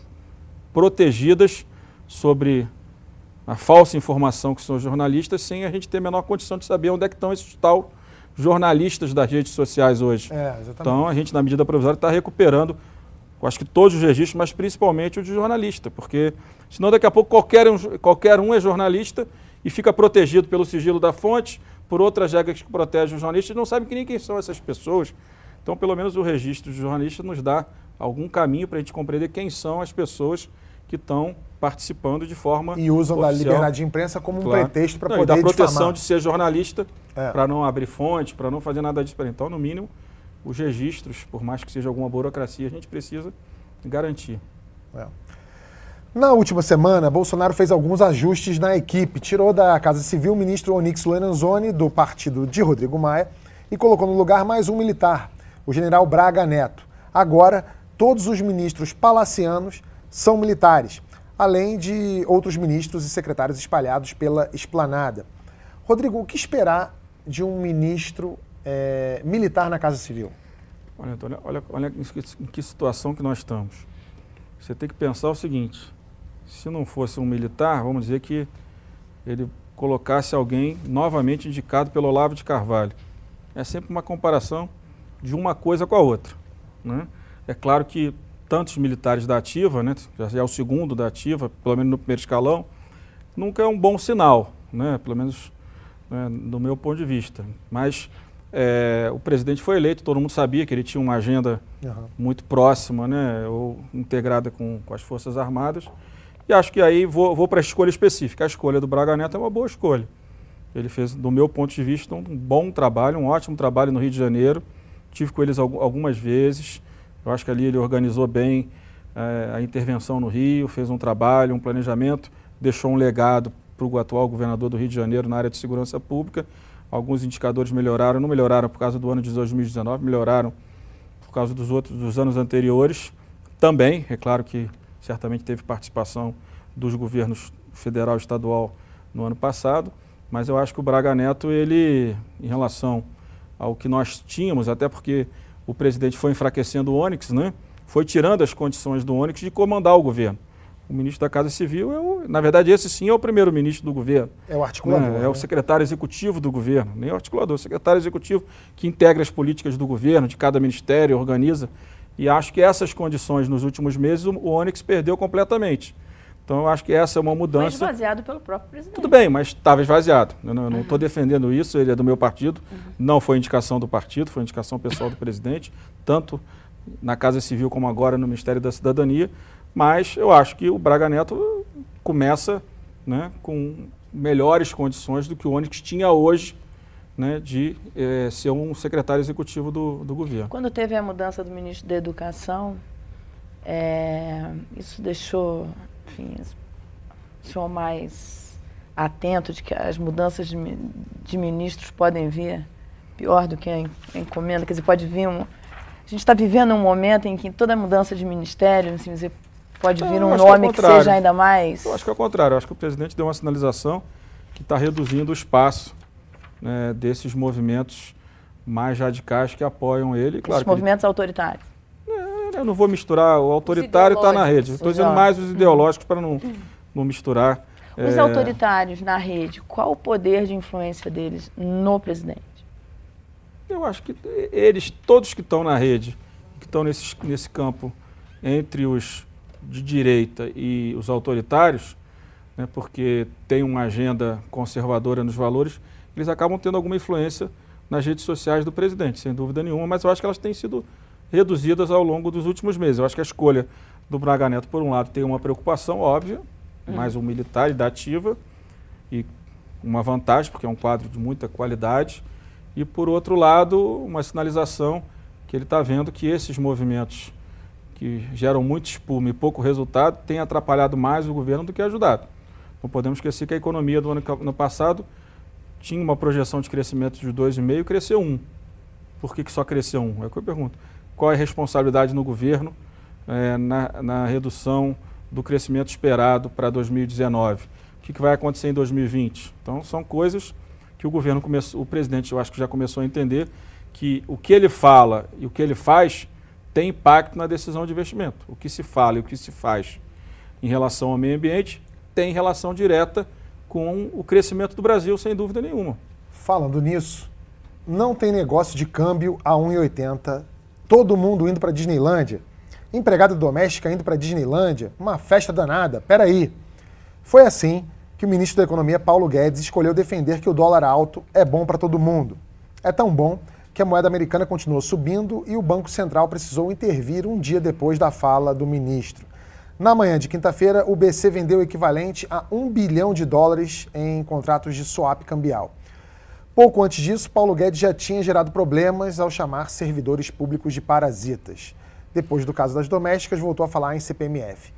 protegidas sobre a falsa informação que são jornalistas, sem a gente ter a menor condição de saber onde é que estão esses tal jornalistas das redes sociais hoje. É, então, a gente, na medida provisória, está recuperando, acho que todos os registros, mas principalmente o de jornalista, porque senão daqui a pouco qualquer um, qualquer um é jornalista e fica protegido pelo sigilo da fonte, por outras regras que protegem os jornalistas, não sabe que nem quem são essas pessoas. Então, pelo menos o registro de jornalista nos dá algum caminho para a gente compreender quem são as pessoas que estão participando de forma E usam oficial. da liberdade de imprensa como um Claro. pretexto para poder e da proteção difamar. de ser jornalista, É. para não abrir fonte, para não fazer nada disso. Então, no mínimo, os registros, por mais que seja alguma burocracia, a gente precisa garantir. É. Na última semana, Bolsonaro fez alguns ajustes na equipe. Tirou da Casa Civil o ministro Onyx Lorenzoni, do partido de Rodrigo Maia, e colocou no lugar mais um militar, o general Braga Neto. Agora, todos os ministros palacianos são militares, além de outros ministros e secretários espalhados pela esplanada. Rodrigo, o que esperar de um ministro eh, militar na Casa Civil? Olha, olha, olha em que situação que nós estamos. Você tem que pensar o seguinte: se não fosse um militar, vamos dizer que ele colocasse alguém novamente indicado pelo Olavo de Carvalho. É sempre uma comparação de uma coisa com a outra. Né? É claro que tantos militares da ativa, né, já é o segundo da ativa, pelo menos no primeiro escalão, nunca é um bom sinal, né, pelo menos né, do meu ponto de vista. Mas é, o presidente foi eleito, todo mundo sabia que ele tinha uma agenda Aham. muito próxima, né, ou integrada com, com as Forças Armadas. Acho que aí vou, vou para a escolha específica. A escolha do Braga Neto é uma boa escolha. Ele fez, do meu ponto de vista, um bom trabalho, um ótimo trabalho no Rio de Janeiro. Tive com eles algumas vezes. Eu acho que ali ele organizou bem é, a intervenção no Rio, fez um trabalho, um planejamento, deixou um legado para o atual governador do Rio de Janeiro na área de segurança pública. Alguns indicadores melhoraram, não melhoraram por causa do ano de 2019, melhoraram por causa dos outros dos anos anteriores. Também, é claro que certamente teve participação dos governos federal e estadual no ano passado, mas eu acho que o Braga Neto, ele, em relação ao que nós tínhamos, até porque o presidente foi enfraquecendo o Onyx, né? foi tirando as condições do Onyx de comandar o governo. O ministro da Casa Civil, é o, na verdade, esse sim é o primeiro-ministro do governo. É o articulador. Né? É o né? secretário executivo do governo, nem o articulador, o secretário executivo que integra as políticas do governo, de cada ministério, organiza. E acho que essas condições nos últimos meses o, Onyx perdeu completamente. Então eu acho que essa é uma mudança. Foi esvaziado pelo próprio presidente. Tudo bem, mas estava esvaziado. Eu não estou uhum. defendendo isso, ele é do meu partido. Uhum. Não foi indicação do partido, foi indicação pessoal do presidente, tanto na Casa Civil como agora no Ministério da Cidadania. Mas eu acho que o Braga Neto começa né, com melhores condições do que o Onyx tinha hoje né, de é, ser um secretário executivo do, do governo. Quando teve a mudança do ministro da Educação, é, isso deixou enfim, o senhor mais atento de que as mudanças de, de ministros podem vir pior do que a encomenda, quer dizer, pode vir um... A gente está vivendo um momento em que toda mudança de ministério, assim, pode vir um nome que, que, seja ainda mais... Eu acho que é o contrário, eu acho que o presidente deu uma sinalização que está reduzindo o espaço né, desses movimentos mais radicais que apoiam ele. Claro Esses movimentos ele... autoritários. Eu não vou misturar, o autoritário está na rede. Estou dizendo mais os ideológicos para não, não misturar. Os é... autoritários na rede, qual o poder de influência deles no presidente? Eu acho que eles, todos que estão na rede, que estão nesse, nesse campo entre os de direita e os autoritários, né, porque tem uma agenda conservadora nos valores, eles acabam tendo alguma influência nas redes sociais do presidente, sem dúvida nenhuma, mas eu acho que elas têm sido reduzidas ao longo dos últimos meses. Eu acho que a escolha do Braga Neto, por um lado, tem uma preocupação óbvia, uhum. mais um militar e da ativa, e uma vantagem, porque é um quadro de muita qualidade, e por outro lado, uma sinalização que ele está vendo que esses movimentos que geram muito espuma e pouco resultado têm atrapalhado mais o governo do que ajudado. Não podemos esquecer que a economia do ano, ano passado tinha uma projeção de crescimento de 2,5 e cresceu 1. Por que, que só cresceu 1? É o que eu pergunto qual é a responsabilidade no governo é, na, na, redução do crescimento esperado para 2019. O que, que, vai acontecer em 2020? Então, são coisas que o governo começou, o presidente, eu acho que já começou a entender que o que ele fala e o que ele faz tem impacto na decisão de investimento. O que se fala e o que se faz em relação ao meio ambiente tem relação direta com o crescimento do Brasil, sem dúvida nenhuma. Falando nisso, não tem negócio de câmbio a 1,80 todo mundo indo para Disneylândia, empregada doméstica indo para Disneylândia, uma festa danada. Peraí. Foi assim que o ministro da Economia, Paulo Guedes, escolheu defender que o dólar alto é bom para todo mundo. É tão bom que a moeda americana continuou subindo e o Banco Central precisou intervir um dia depois da fala do ministro. Na manhã de quinta-feira, o BC vendeu o equivalente a um bilhão de dólares em contratos de swap cambial. Pouco antes disso, Paulo Guedes já tinha gerado problemas ao chamar servidores públicos de parasitas. Depois do caso das domésticas, voltou a falar em CPMF.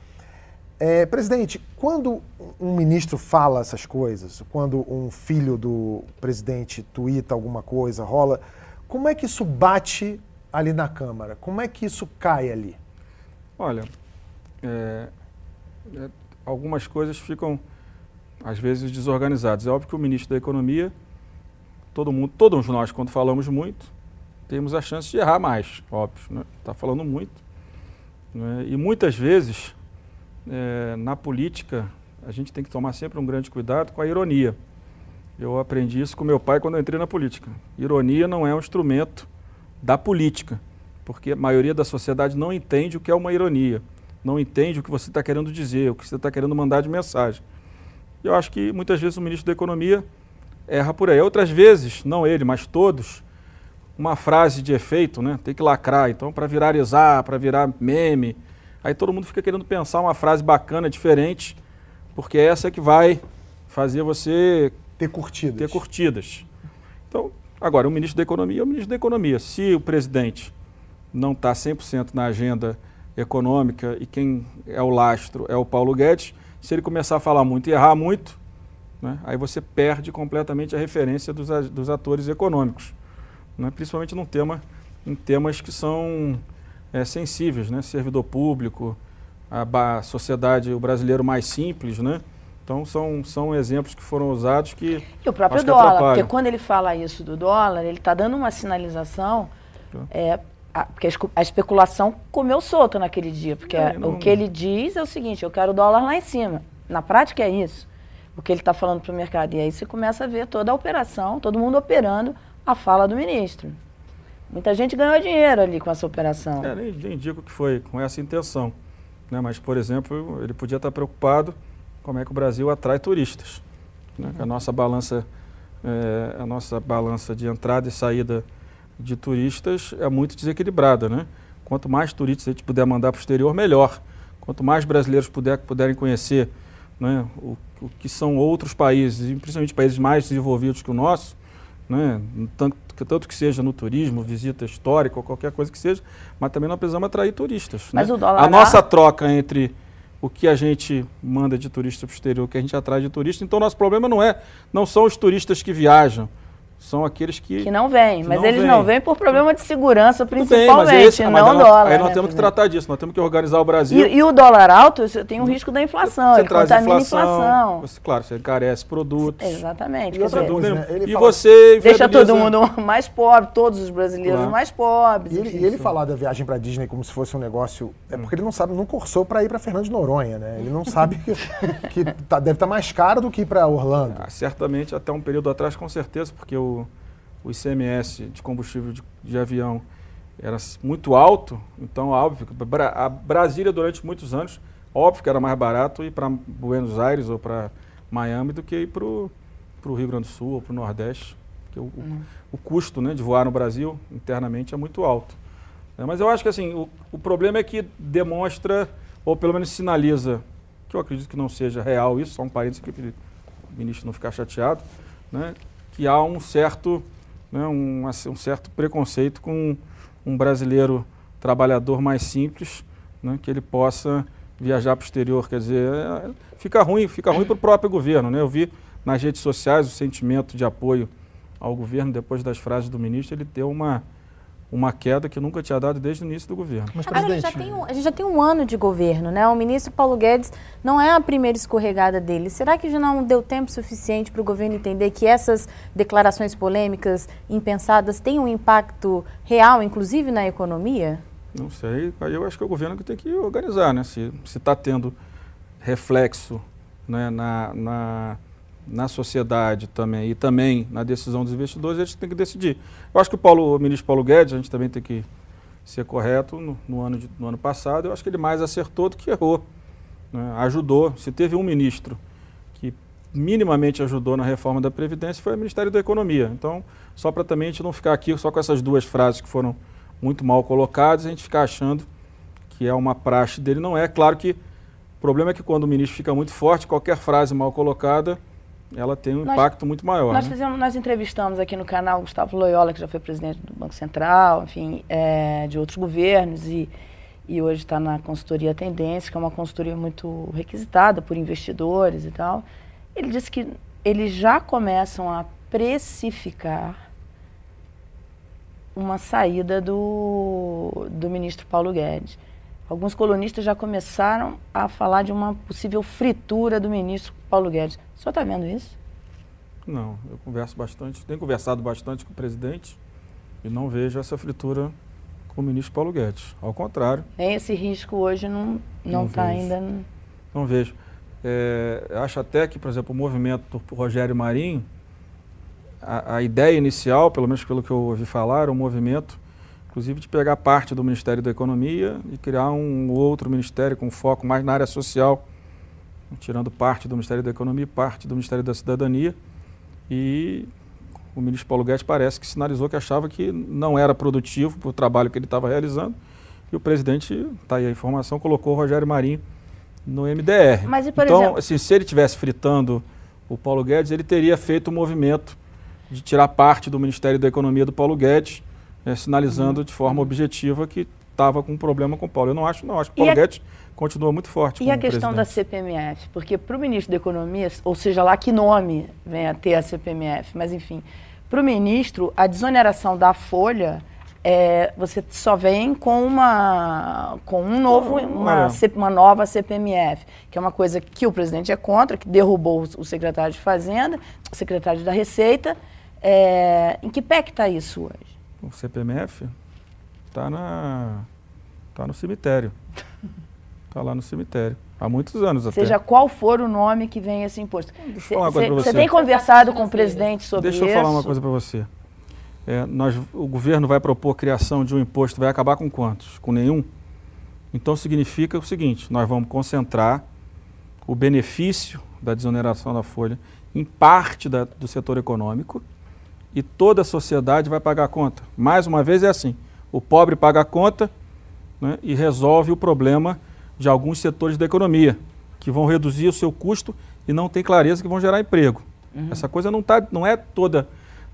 É, presidente, quando um ministro fala essas coisas, quando um filho do presidente tuita alguma coisa, rola, como é que isso bate ali na Câmara? Como é que isso cai ali? Olha, é, é, algumas coisas ficam, às vezes, desorganizadas. É óbvio que o ministro da Economia todo mundo, todos nós, quando falamos muito, temos a chance de errar mais, óbvio. Está né? Tá falando muito. Né? E muitas vezes, é, na política, a gente tem que tomar sempre um grande cuidado com a ironia. Eu aprendi isso com meu pai quando eu entrei na política. Ironia não é um instrumento da política, porque a maioria da sociedade não entende o que é uma ironia, não entende o que você está querendo dizer, o que você está querendo mandar de mensagem. Eu acho que muitas vezes o ministro da Economia erra por aí. Outras vezes, não ele, mas todos, uma frase de efeito, né? Tem que lacrar. Então, para viralizar, para virar meme, aí todo mundo fica querendo pensar uma frase bacana, diferente, porque essa é que vai fazer você ter curtidas. Ter curtidas. Então, agora, o ministro da Economia é o ministro da Economia. Se o presidente não está 100% na agenda econômica e quem é o lastro é o Paulo Guedes, se ele começar a falar muito e errar muito, né, aí você perde completamente a referência dos, dos atores econômicos, né, principalmente num tema, em temas que são é, sensíveis, né, servidor público, a, a, sociedade, o brasileiro mais simples, né? Então são, são exemplos que foram usados que. E o próprio dólar, porque quando ele fala isso do dólar, ele está dando uma sinalização é, a, porque a especulação comeu solto naquele dia, porque é, não... o que ele diz é o seguinte, eu quero o dólar lá em cima. Na prática é isso, o que ele está falando para o mercado. E aí você começa a ver toda a operação, todo mundo operando a fala do ministro. Muita gente ganhou dinheiro ali com essa operação. É, nem, nem digo que foi com essa intenção. Né? Mas, por exemplo, ele podia estar preocupado como é que o Brasil atrai turistas. Né? A nossa balança, é, a nossa balança de entrada e saída de turistas é muito desequilibrada, né? Quanto mais turistas a gente puder mandar para o exterior, melhor. Quanto mais brasileiros puder, puderem conhecer né, o, o, que são outros países, principalmente países mais desenvolvidos que o nosso, né, tanto, tanto que seja no turismo, visita histórica ou qualquer coisa que seja, mas também nós precisamos atrair turistas. Mas né? o dólar a nossa troca entre o que a gente manda de turista para o exterior, o que a gente atrai de turista, então nosso problema não é, não são os turistas que viajam, são aqueles que. Que não vêm, mas não eles vêm. não vêm por problema de segurança, Tudo bem, principalmente, mas esse, não mas nós- dólar. Aí nós né, temos que tratar disso, nós temos que organizar o Brasil. E, e o dólar alto, você tem o risco da inflação, você ele traz contamina a inflação, inflação. Você, claro, você encarece produtos. Exatamente. E quer outra dizer, coisa, né? E fala- você deixa todo mundo mais pobre, todos os brasileiros Claro. mais pobres. E ele, e ele falar da viagem para Disney como se fosse um negócio. É porque ele não sabe, não cursou para ir para Fernando de Noronha, né? Ele não sabe que, que tá- deve estar mais caro do que ir para Orlando. Ah, certamente, até um período atrás, com certeza, porque o, o ICMS de combustível de, de avião era muito alto, então óbvio que Bra- a Brasília durante muitos anos, óbvio que era mais barato ir para Buenos Aires ou para Miami do que ir para o Rio Grande do Sul ou para o Nordeste, porque o, o- o custo né, de voar no Brasil internamente é muito alto. né? mas eu acho que assim, o, o problema é que demonstra, ou pelo menos sinaliza, que eu acredito que não seja real isso, só um parênteses para o ministro não ficar chateado, né, que há um certo, né, um, assim, um certo preconceito com um brasileiro trabalhador mais simples, né, que ele possa viajar para o exterior. Quer dizer, é, fica ruim, fica ruim para o próprio governo. Né? Eu vi nas redes sociais o sentimento de apoio ao governo depois das frases do ministro, ele deu uma, uma queda que nunca tinha dado desde o início do governo. Mas, Agora, a gente, já presidente, tem um, a gente já tem um ano de governo, né? O ministro Paulo Guedes não é a primeira escorregada dele. Será que já não deu tempo suficiente para o governo entender que essas declarações polêmicas, impensadas, têm um impacto real, inclusive na economia? Não sei, aí eu acho que é o governo que tem que organizar, né? Se está tendo reflexo né, na, na, na sociedade também e também na decisão dos investidores, eles têm que decidir. Eu acho que o, Paulo, o ministro Paulo Guedes, a gente também tem que ser correto, no, no ano, de- no ano passado, eu acho que ele mais acertou do que errou. né? Ajudou. Se teve um ministro que minimamente ajudou na reforma da Previdência, foi o Ministério da Economia. Então, só para também a gente não ficar aqui só com essas duas frases que foram muito mal colocadas, a gente ficar achando que é uma praxe dele. Não é. Claro que o problema é que quando o ministro fica muito forte, qualquer frase mal colocada, ela tem um Nós- impacto muito maior. Nós, né? fizemos, nós entrevistamos aqui no canal Gustavo Loyola, que já foi presidente do Banco Central, enfim, é, de outros governos, e, e hoje está na consultoria Tendência, que é uma consultoria muito requisitada por investidores e tal. Ele disse que eles já começam a precificar uma saída do, do ministro Paulo Guedes. Alguns colunistas já começaram a falar de uma possível fritura do ministro Paulo Guedes. O senhor está vendo isso? Não, eu converso bastante, tenho conversado bastante com o presidente e não vejo essa fritura com o ministro Paulo Guedes. Ao contrário, Nem esse risco hoje não está ainda. não vejo. É, acho até que, por exemplo, o movimento do Rogério Marinho, a, a ideia inicial, pelo menos pelo que eu ouvi falar, era um movimento, inclusive, de pegar parte do Ministério da Economia e criar um outro ministério com foco mais na área social, tirando parte do Ministério da Economia e parte do Ministério da Cidadania. E o ministro Paulo Guedes parece que sinalizou que achava que não era produtivo para o trabalho que ele estava realizando. E o presidente, está aí a informação, colocou o Rogério Marinho no MDR. Mas então, exemplo- assim, se ele tivesse fritando o Paulo Guedes ele teria feito o um movimento de tirar parte do Ministério da Economia do Paulo Guedes, é, sinalizando uhum. de forma objetiva que estava com um problema com o Paulo. Eu não acho, não. Acho que o Paulo a... Guedes continua muito forte. E a questão presidente. da CPMF? Porque para o ministro da Economia, ou seja lá que nome venha a ter a CPMF, mas enfim, para o ministro, a desoneração da folha. É, você só vem com uma com um novo uma, uma nova CPMF que é uma coisa que o presidente é contra que derrubou o secretário de fazenda o secretário da receita é, em que pé que está isso hoje o CPMF está na tá no cemitério Está lá no cemitério. Há muitos anos até. Seja qual for o nome que vem esse imposto. Você tem conversado com o presidente sobre isso? Deixa eu falar uma coisa para você. É, nós, o governo vai propor a criação de um imposto, vai acabar com quantos? Com nenhum? Então significa o seguinte, nós vamos concentrar o benefício da desoneração da folha em parte da, do setor econômico e toda a sociedade vai pagar a conta. Mais uma vez é assim, o pobre paga a conta né, e resolve o problema de alguns setores da economia, que vão reduzir o seu custo e não tem clareza que vão gerar emprego. Uhum. Essa coisa não, tá, não é toda.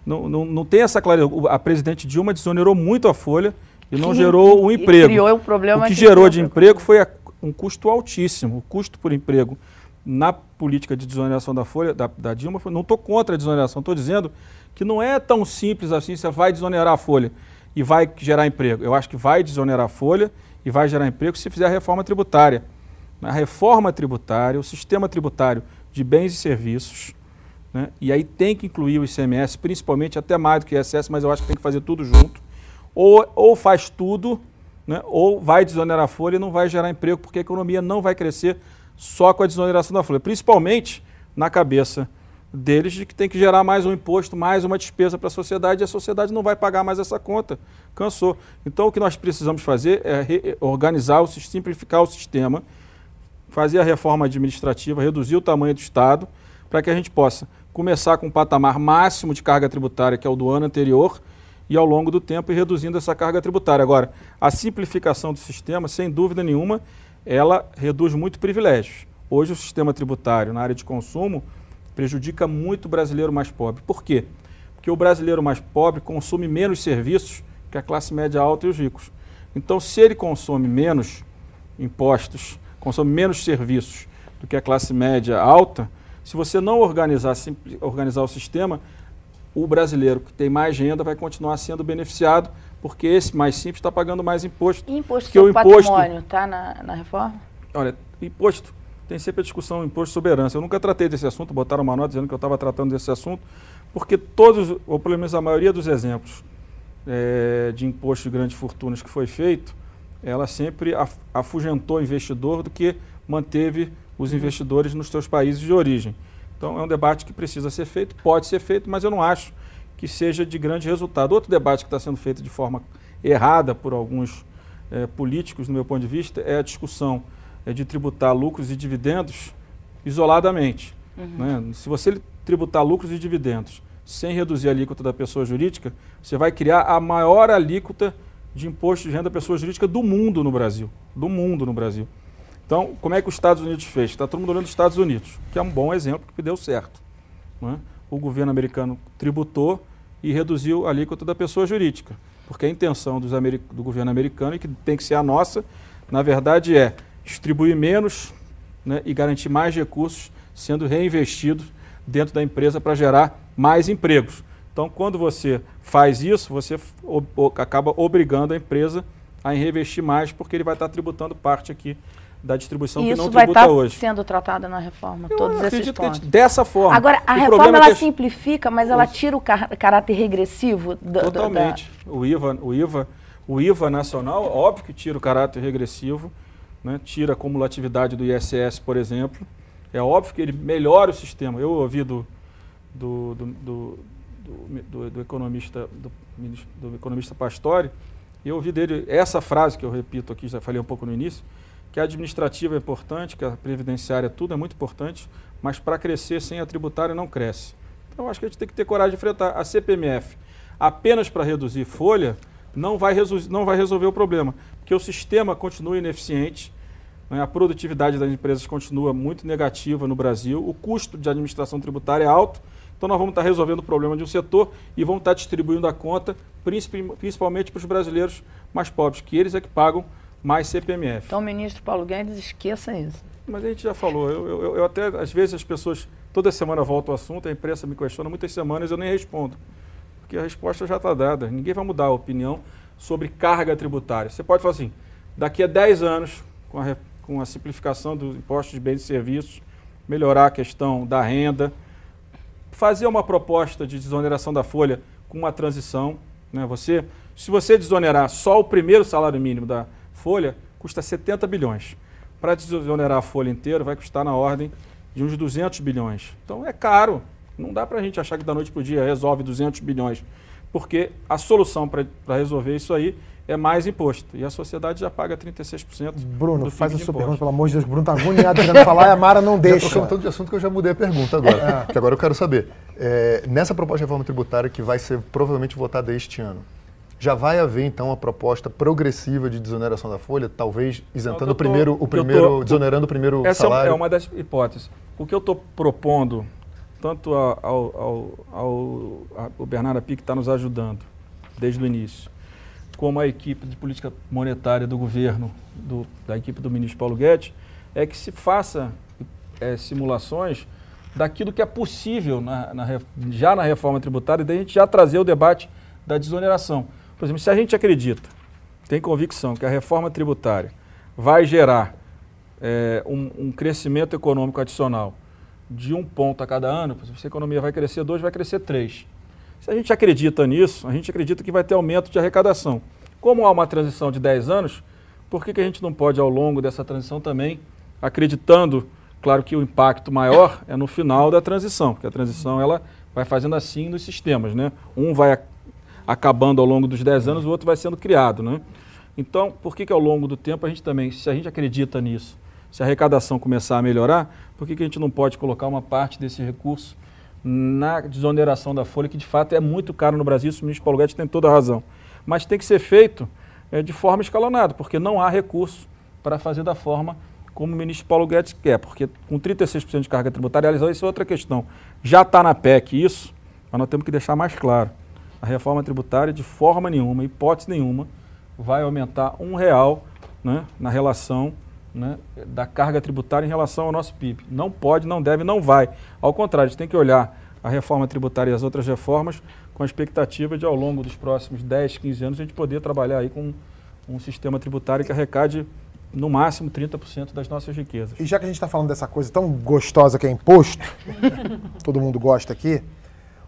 Não, não, não tem essa clareza. A presidente Dilma desonerou muito a folha e não gerou um emprego. criou um problema o que, que gerou de emprego foi a, um custo altíssimo. O custo por emprego na política de desoneração da folha da, da Dilma, foi, não estou contra a desoneração, estou dizendo que não é tão simples assim, você vai desonerar a folha e vai gerar emprego. Eu acho que vai desonerar a folha e vai gerar emprego se fizer a reforma tributária. A reforma tributária, o sistema tributário de bens e serviços, né? e aí tem que incluir o ICMS, principalmente até mais do que o ISS, mas eu acho que tem que fazer tudo junto. Ou, ou faz tudo, né? ou vai desonerar a folha e não vai gerar emprego, porque a economia não vai crescer só com a desoneração da folha, principalmente na cabeça deles de que tem que gerar mais um imposto, mais uma despesa para a sociedade e a sociedade não vai pagar mais essa conta. Cansou. Então o que nós precisamos fazer é organizar, simplificar o sistema, fazer a reforma administrativa, reduzir o tamanho do Estado, para que a gente possa começar com um patamar máximo de carga tributária, que é o do ano anterior, e ao longo do tempo ir reduzindo essa carga tributária. Agora, a simplificação do sistema, sem dúvida nenhuma, ela reduz muito privilégios. Hoje o sistema tributário na área de consumo prejudica muito o brasileiro mais pobre. Por quê? Porque o brasileiro mais pobre consome menos serviços que a classe média alta e os ricos. Então, se ele consome menos impostos, consome menos serviços do que a classe média alta, se você não organizar, organizar o sistema, o brasileiro que tem mais renda vai continuar sendo beneficiado, porque esse mais simples está pagando mais imposto. E imposto sobre o patrimônio está na, na reforma? Olha, imposto tem sempre a discussão imposto soberança. Eu nunca tratei desse assunto, botaram uma nota dizendo que eu estava tratando desse assunto, porque todos, ou pelo menos a maioria dos exemplos é, de imposto de grandes fortunas que foi feito, ela sempre afugentou o investidor do que manteve os investidores nos seus países de origem. Então é um debate que precisa ser feito, pode ser feito, mas eu não acho que seja de grande resultado. Outro debate que está sendo feito de forma errada por alguns é, políticos, no meu ponto de vista, é a discussão é de tributar lucros e dividendos isoladamente. Uhum. Né? Se você tributar lucros e dividendos sem reduzir a alíquota da pessoa jurídica, você vai criar a maior alíquota de imposto de renda da pessoa jurídica do mundo no Brasil. Do mundo no Brasil. Então, como é que os Estados Unidos fez? Está todo mundo olhando os Estados Unidos, que é um bom exemplo que deu certo. Né? O governo americano tributou e reduziu a alíquota da pessoa jurídica, porque a intenção do governo americano, e que tem que ser a nossa, na verdade é distribuir menos né, e garantir mais recursos sendo reinvestidos dentro da empresa para gerar mais empregos. Então, quando você faz isso, você acaba obrigando a empresa a reinvestir mais, porque ele vai estar tributando parte aqui da distribuição e que não tributa hoje. Isso vai estar sendo tratado na reforma, Eu todos esses pontos. dessa forma. Agora, a o reforma ela é simplifica, mas ela tira o car caráter regressivo do, Totalmente. Do, da... O IVA, o IVA, o IVA nacional, óbvio que tira o caráter regressivo, né, tira a cumulatividade do ISS, por exemplo. É óbvio que ele melhora o sistema. Eu ouvi do, do, do, do, do, economista, do, economista Pastore, e eu ouvi dele essa frase que eu repito aqui, já falei um pouco no início, que a administrativa é importante, que a previdenciária tudo é muito importante, mas para crescer sem a tributária não cresce. Então acho que a gente tem que ter coragem de enfrentar a CPMF apenas para reduzir folha, não vai, não vai resolver o problema, porque o sistema continua ineficiente, Né? A produtividade das empresas continua muito negativa no Brasil, o custo de administração tributária é alto, então nós vamos estar resolvendo o problema de um setor e vamos estar distribuindo a conta principalmente para os brasileiros mais pobres, que eles é que pagam mais CPMF. Então, ministro Paulo Guedes, esqueça isso. Mas a gente já falou, eu, eu, eu até, às vezes as pessoas, toda semana volto ao assunto, a imprensa me questiona, muitas semanas eu nem respondo, porque a resposta já está dada, ninguém vai mudar a opinião sobre carga tributária. Você pode falar assim, daqui a 10 anos, com a, com a simplificação dos impostos de bens e serviços, melhorar a questão da renda, fazer uma proposta de desoneração da folha com uma transição. Né? Você, se você desonerar só o primeiro salário mínimo da folha, custa 70 bilhões. Para desonerar a folha inteira, vai custar na ordem de uns 200 bilhões. Então é caro. Não dá para a gente achar que da noite para o dia resolve 200 bilhões. Porque a solução para resolver isso aí é mais imposto. E a sociedade já paga 36%. Bruno, faz a sua pergunta, pelo amor de Deus. Bruno está agoniado querendo falar e a Mara não deixa. Estou tanto de assunto que eu já mudei a pergunta agora. É. Que agora eu quero saber. É, nessa proposta de reforma tributária que vai ser provavelmente votada este ano, já vai haver então a proposta progressiva de desoneração da folha, talvez isentando o primeiro, o primeiro, tô, desonerando o primeiro essa salário? Essa é uma das hipóteses. O que eu estou propondo, tanto ao, ao, ao, ao Bernardo Api, que está nos ajudando desde o início, como a equipe de política monetária do governo, do, da equipe do ministro Paulo Guedes, é que se faça é, simulações daquilo que é possível na, na, já na reforma tributária, e gente já trazer o debate da desoneração. Por exemplo, se a gente acredita, tem convicção que a reforma tributária vai gerar é, um, um, crescimento econômico adicional de um ponto a cada ano, se a economia vai crescer dois, vai crescer três. Se a gente acredita nisso, a gente acredita que vai ter aumento de arrecadação. Como há uma transição de 10 anos, por que, que a gente não pode, ao longo dessa transição também, acreditando, claro que o impacto maior é no final da transição, porque a transição ela vai fazendo assim nos sistemas, né? Um vai acabando ao longo dos 10 anos, o outro vai sendo criado, né? Então, por que, que ao longo do tempo a gente também, se a gente acredita nisso, se a arrecadação começar a melhorar, por que, que a gente não pode colocar uma parte desse recurso na desoneração da folha, que de fato é muito caro no Brasil, isso o ministro Paulo Guedes tem toda a razão. Mas tem que ser feito é, de forma escalonada, porque não há recurso para fazer da forma como o ministro Paulo Guedes quer, porque com 36% de carga tributária, isso é outra questão. Já está na PEC isso, mas nós temos que deixar mais claro. A reforma tributária, de forma nenhuma, hipótese nenhuma, vai aumentar um real né, na relação né, da carga tributária em relação ao nosso PIB. Não pode, não deve, não vai. Ao contrário, a gente tem que olhar a reforma tributária e as outras reformas com a expectativa de, ao longo dos próximos 10, 15 anos, a gente poder trabalhar aí com um sistema tributário que arrecade no máximo 30% das nossas riquezas. E já que a gente está falando dessa coisa tão gostosa que é imposto, todo mundo gosta aqui,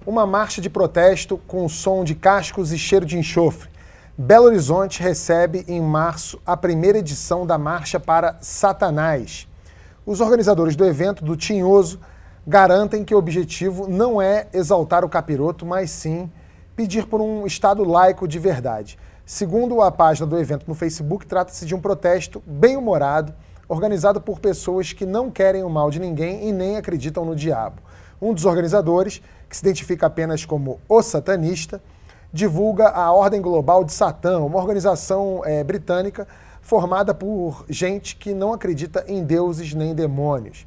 uma marcha de protesto com som de cascos e cheiro de enxofre Belo Horizonte recebe em março a primeira edição da Marcha para Satanás. Os organizadores do evento do Tinhoso garantem que o objetivo não é exaltar o capiroto, mas sim pedir por um Estado laico de verdade. Segundo a página do evento no Facebook, trata-se de um protesto bem-humorado, organizado por pessoas que não querem o mal de ninguém e nem acreditam no diabo. Um dos organizadores, que se identifica apenas como o satanista, divulga a Ordem Global de Satã, uma organização é, britânica formada por gente que não acredita em deuses nem demônios.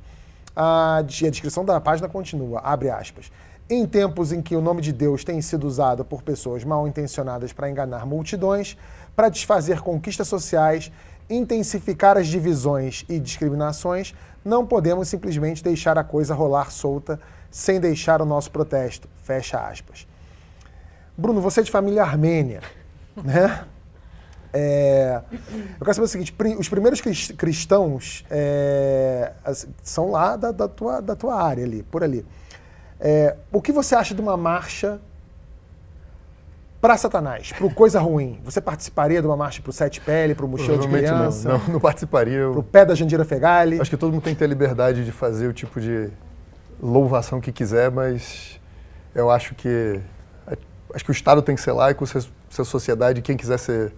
A, a descrição da página continua, abre aspas. Em tempos em que o nome de Deus tem sido usado por pessoas mal intencionadas para enganar multidões, para desfazer conquistas sociais, intensificar as divisões e discriminações, não podemos simplesmente deixar a coisa rolar solta sem deixar o nosso protesto. Fecha aspas. Bruno, você é de família armênia, né? É, eu quero saber o seguinte: os primeiros cristãos é, são lá da, da, tua, da tua área ali, por ali. É, o que você acha de uma marcha para Satanás, para coisa ruim? Você participaria de uma marcha para o Sete Pele, para o Mochil de Criança? Não, não, não participaria. Para o pé da Jandira Fegali? Acho que todo mundo tem que ter liberdade de fazer o tipo de louvação que quiser, mas eu acho que acho que o Estado tem que ser laico, se a sociedade, quem quiser ser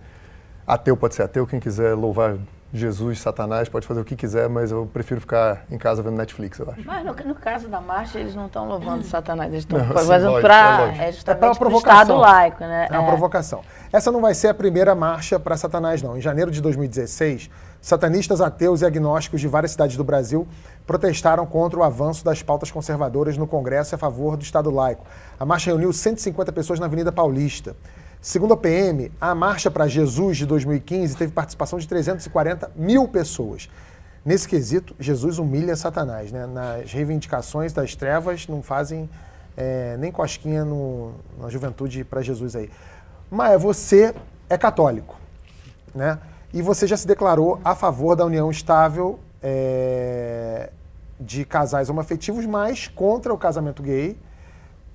ateu pode ser ateu, quem quiser louvar Jesus, Satanás, pode fazer o que quiser, mas eu prefiro ficar em casa vendo Netflix, eu acho. Mas no, no caso da marcha, eles não estão louvando Satanás, eles estão fazendo para é, é para provocação. Estado laico, né? É uma é. provocação. Essa não vai ser a primeira marcha para Satanás, não. Em janeiro de 2016, satanistas, ateus e agnósticos de várias cidades do Brasil protestaram contra o avanço das pautas conservadoras no Congresso a favor do Estado laico. A marcha reuniu 150 pessoas na Avenida Paulista. Segundo a PM, a Marcha para Jesus de 2015 teve participação de 340 mil pessoas. Nesse quesito, Jesus humilha Satanás. Né? Nas reivindicações das trevas, não fazem é, nem cosquinha no, na juventude para Jesus aí. Maia, você é católico, né? E você já se declarou a favor da união estável é, de casais homoafetivos, mas contra o casamento gay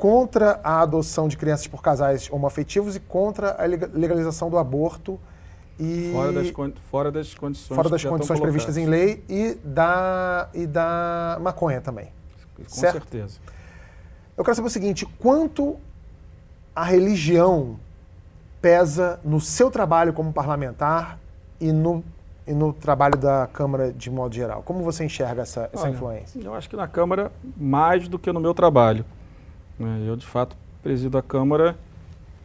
contra a adoção de crianças por casais homoafetivos e contra a legalização do aborto e fora das, fora das condições, fora das condições previstas em lei e da, e da maconha também. Com certo? certeza. Eu quero saber o seguinte: quanto a religião pesa no seu trabalho como parlamentar e no, e no trabalho da Câmara de modo geral? Como você enxerga essa, essa Olha, influência? Eu acho que na Câmara mais do que no meu trabalho. Né? Eu, de fato, presido a Câmara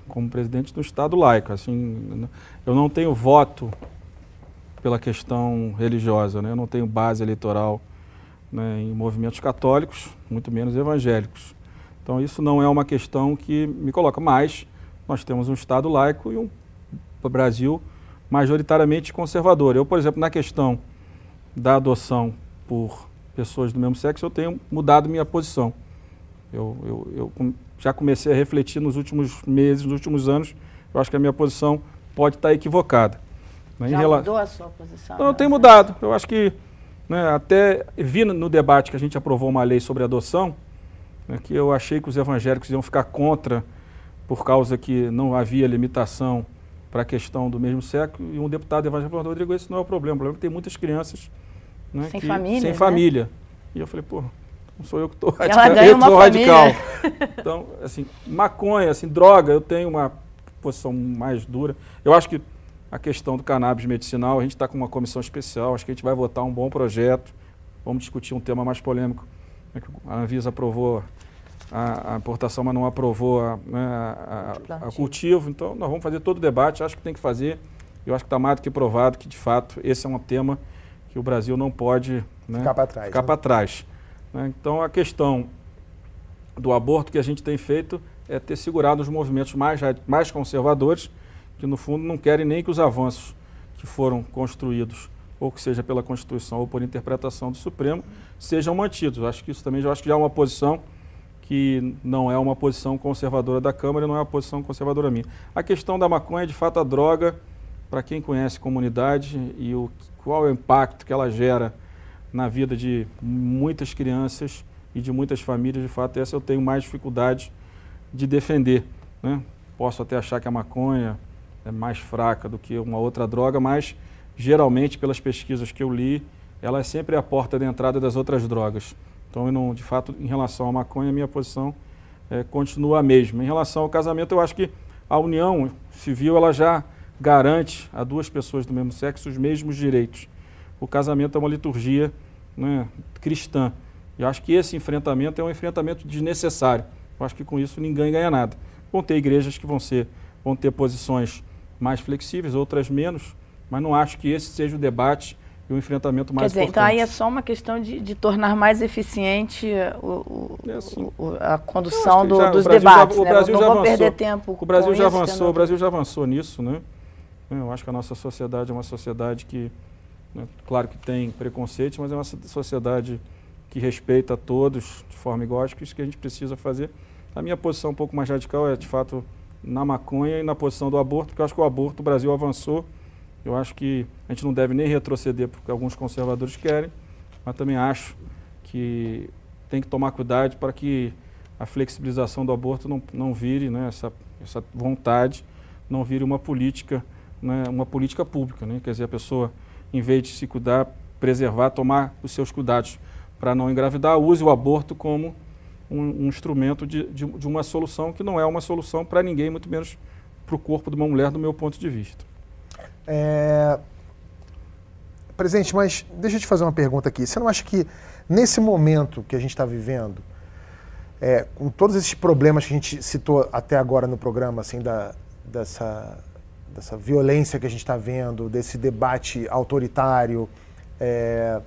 como presidente do Estado laico. Assim, eu não tenho voto pela questão religiosa, né? eu não tenho base eleitoral né, em movimentos católicos, muito menos evangélicos. Então, isso não é uma questão que me coloca. Mas nós temos um Estado laico e um Brasil majoritariamente conservador. Eu, por exemplo, na questão da adoção por pessoas do mesmo sexo, eu tenho mudado minha posição. Eu, eu, eu já comecei a refletir nos últimos meses, nos últimos anos. Eu acho que a minha posição pode estar equivocada. Né? Já rela... mudou a sua posição? Não, tem mudado. Eu acho que né, até vi no debate que a gente aprovou uma lei sobre adoção, né, que eu achei que os evangélicos iam ficar contra por causa que não havia limitação para a questão do mesmo sexo, e um deputado evangélico falou, Rodrigo, esse não é o problema, o problema é que tem muitas crianças né, sem, que, família, sem né? família. E eu falei, pô, não sou eu que estou radical. Eu sou radical. Então, assim, maconha, assim, droga, eu tenho uma posição mais dura. Eu acho que a questão do cannabis medicinal, a gente está com uma comissão especial, acho que a gente vai votar um bom projeto. Vamos discutir um tema mais polêmico. Né, a Anvisa aprovou a, a importação, mas não aprovou a, né, a, a, cultivo. Então, nós vamos fazer todo o debate, acho que tem que fazer. Eu acho que está mais do que provado que, de fato, esse é um tema que o Brasil não pode né, ficar para trás. Ficar né? trás. Né? Então, a questão do aborto que a gente tem feito é ter segurado os movimentos mais, mais conservadores, que no fundo não querem nem que os avanços que foram construídos, ou que seja pela Constituição ou por interpretação do Supremo, sejam mantidos. Acho que isso também já acho que já é uma posição que não é uma posição conservadora da Câmara e não é uma posição conservadora minha. A questão da maconha é de fato a droga, para quem conhece comunidade e o, qual é o impacto que ela gera na vida de muitas crianças e de muitas famílias, de fato, essa eu tenho mais dificuldade de defender. Né? Posso até achar que a maconha é mais fraca do que uma outra droga, mas geralmente, pelas pesquisas que eu li, ela é sempre a porta de entrada das outras drogas. Então, não, de fato, em relação à maconha, a minha posição é, continua a mesma. Em relação ao casamento, eu acho que a união civil ela já garante a duas pessoas do mesmo sexo os mesmos direitos o casamento é uma liturgia né, cristã. E acho que esse enfrentamento é um enfrentamento desnecessário. Eu acho que com isso ninguém ganha nada. Vão ter igrejas que vão, ser, vão ter posições mais flexíveis, outras menos, mas não acho que esse seja o debate e o enfrentamento mais Quer dizer, importante. Então aí é só uma questão de, de tornar mais eficiente o, o, é assim. o, a condução do, já, dos debates. Já, o né? Brasil não já avançou, perder tempo. O Brasil já avançou, o Brasil já avançou nisso, né? Eu acho que a nossa sociedade é uma sociedade que né? Claro que tem preconceito, mas é uma sociedade que respeita a todos de forma igual. Acho que isso que a gente precisa fazer. A minha posição um pouco mais radical é, de fato, na maconha e na posição do aborto, porque eu acho que o aborto, o Brasil avançou. Eu acho que a gente não deve nem retroceder, porque alguns conservadores querem, mas também acho que tem que tomar cuidado para que a flexibilização do aborto não, não vire, né, essa, essa vontade, não vire uma política, né, uma política pública. Né? Quer dizer, a pessoa em vez de se cuidar, preservar, tomar os seus cuidados para não engravidar, use o aborto como um, um instrumento de, de, de, uma solução que não é uma solução para ninguém, muito menos para o corpo de uma mulher, do meu ponto de vista. É... Presidente, mas deixa eu te fazer uma pergunta aqui. Você não acha que nesse momento que a gente está vivendo, é, com todos esses problemas que a gente citou até agora no programa, assim, da, dessa dessa violência que a gente está vendo, desse debate autoritário, é,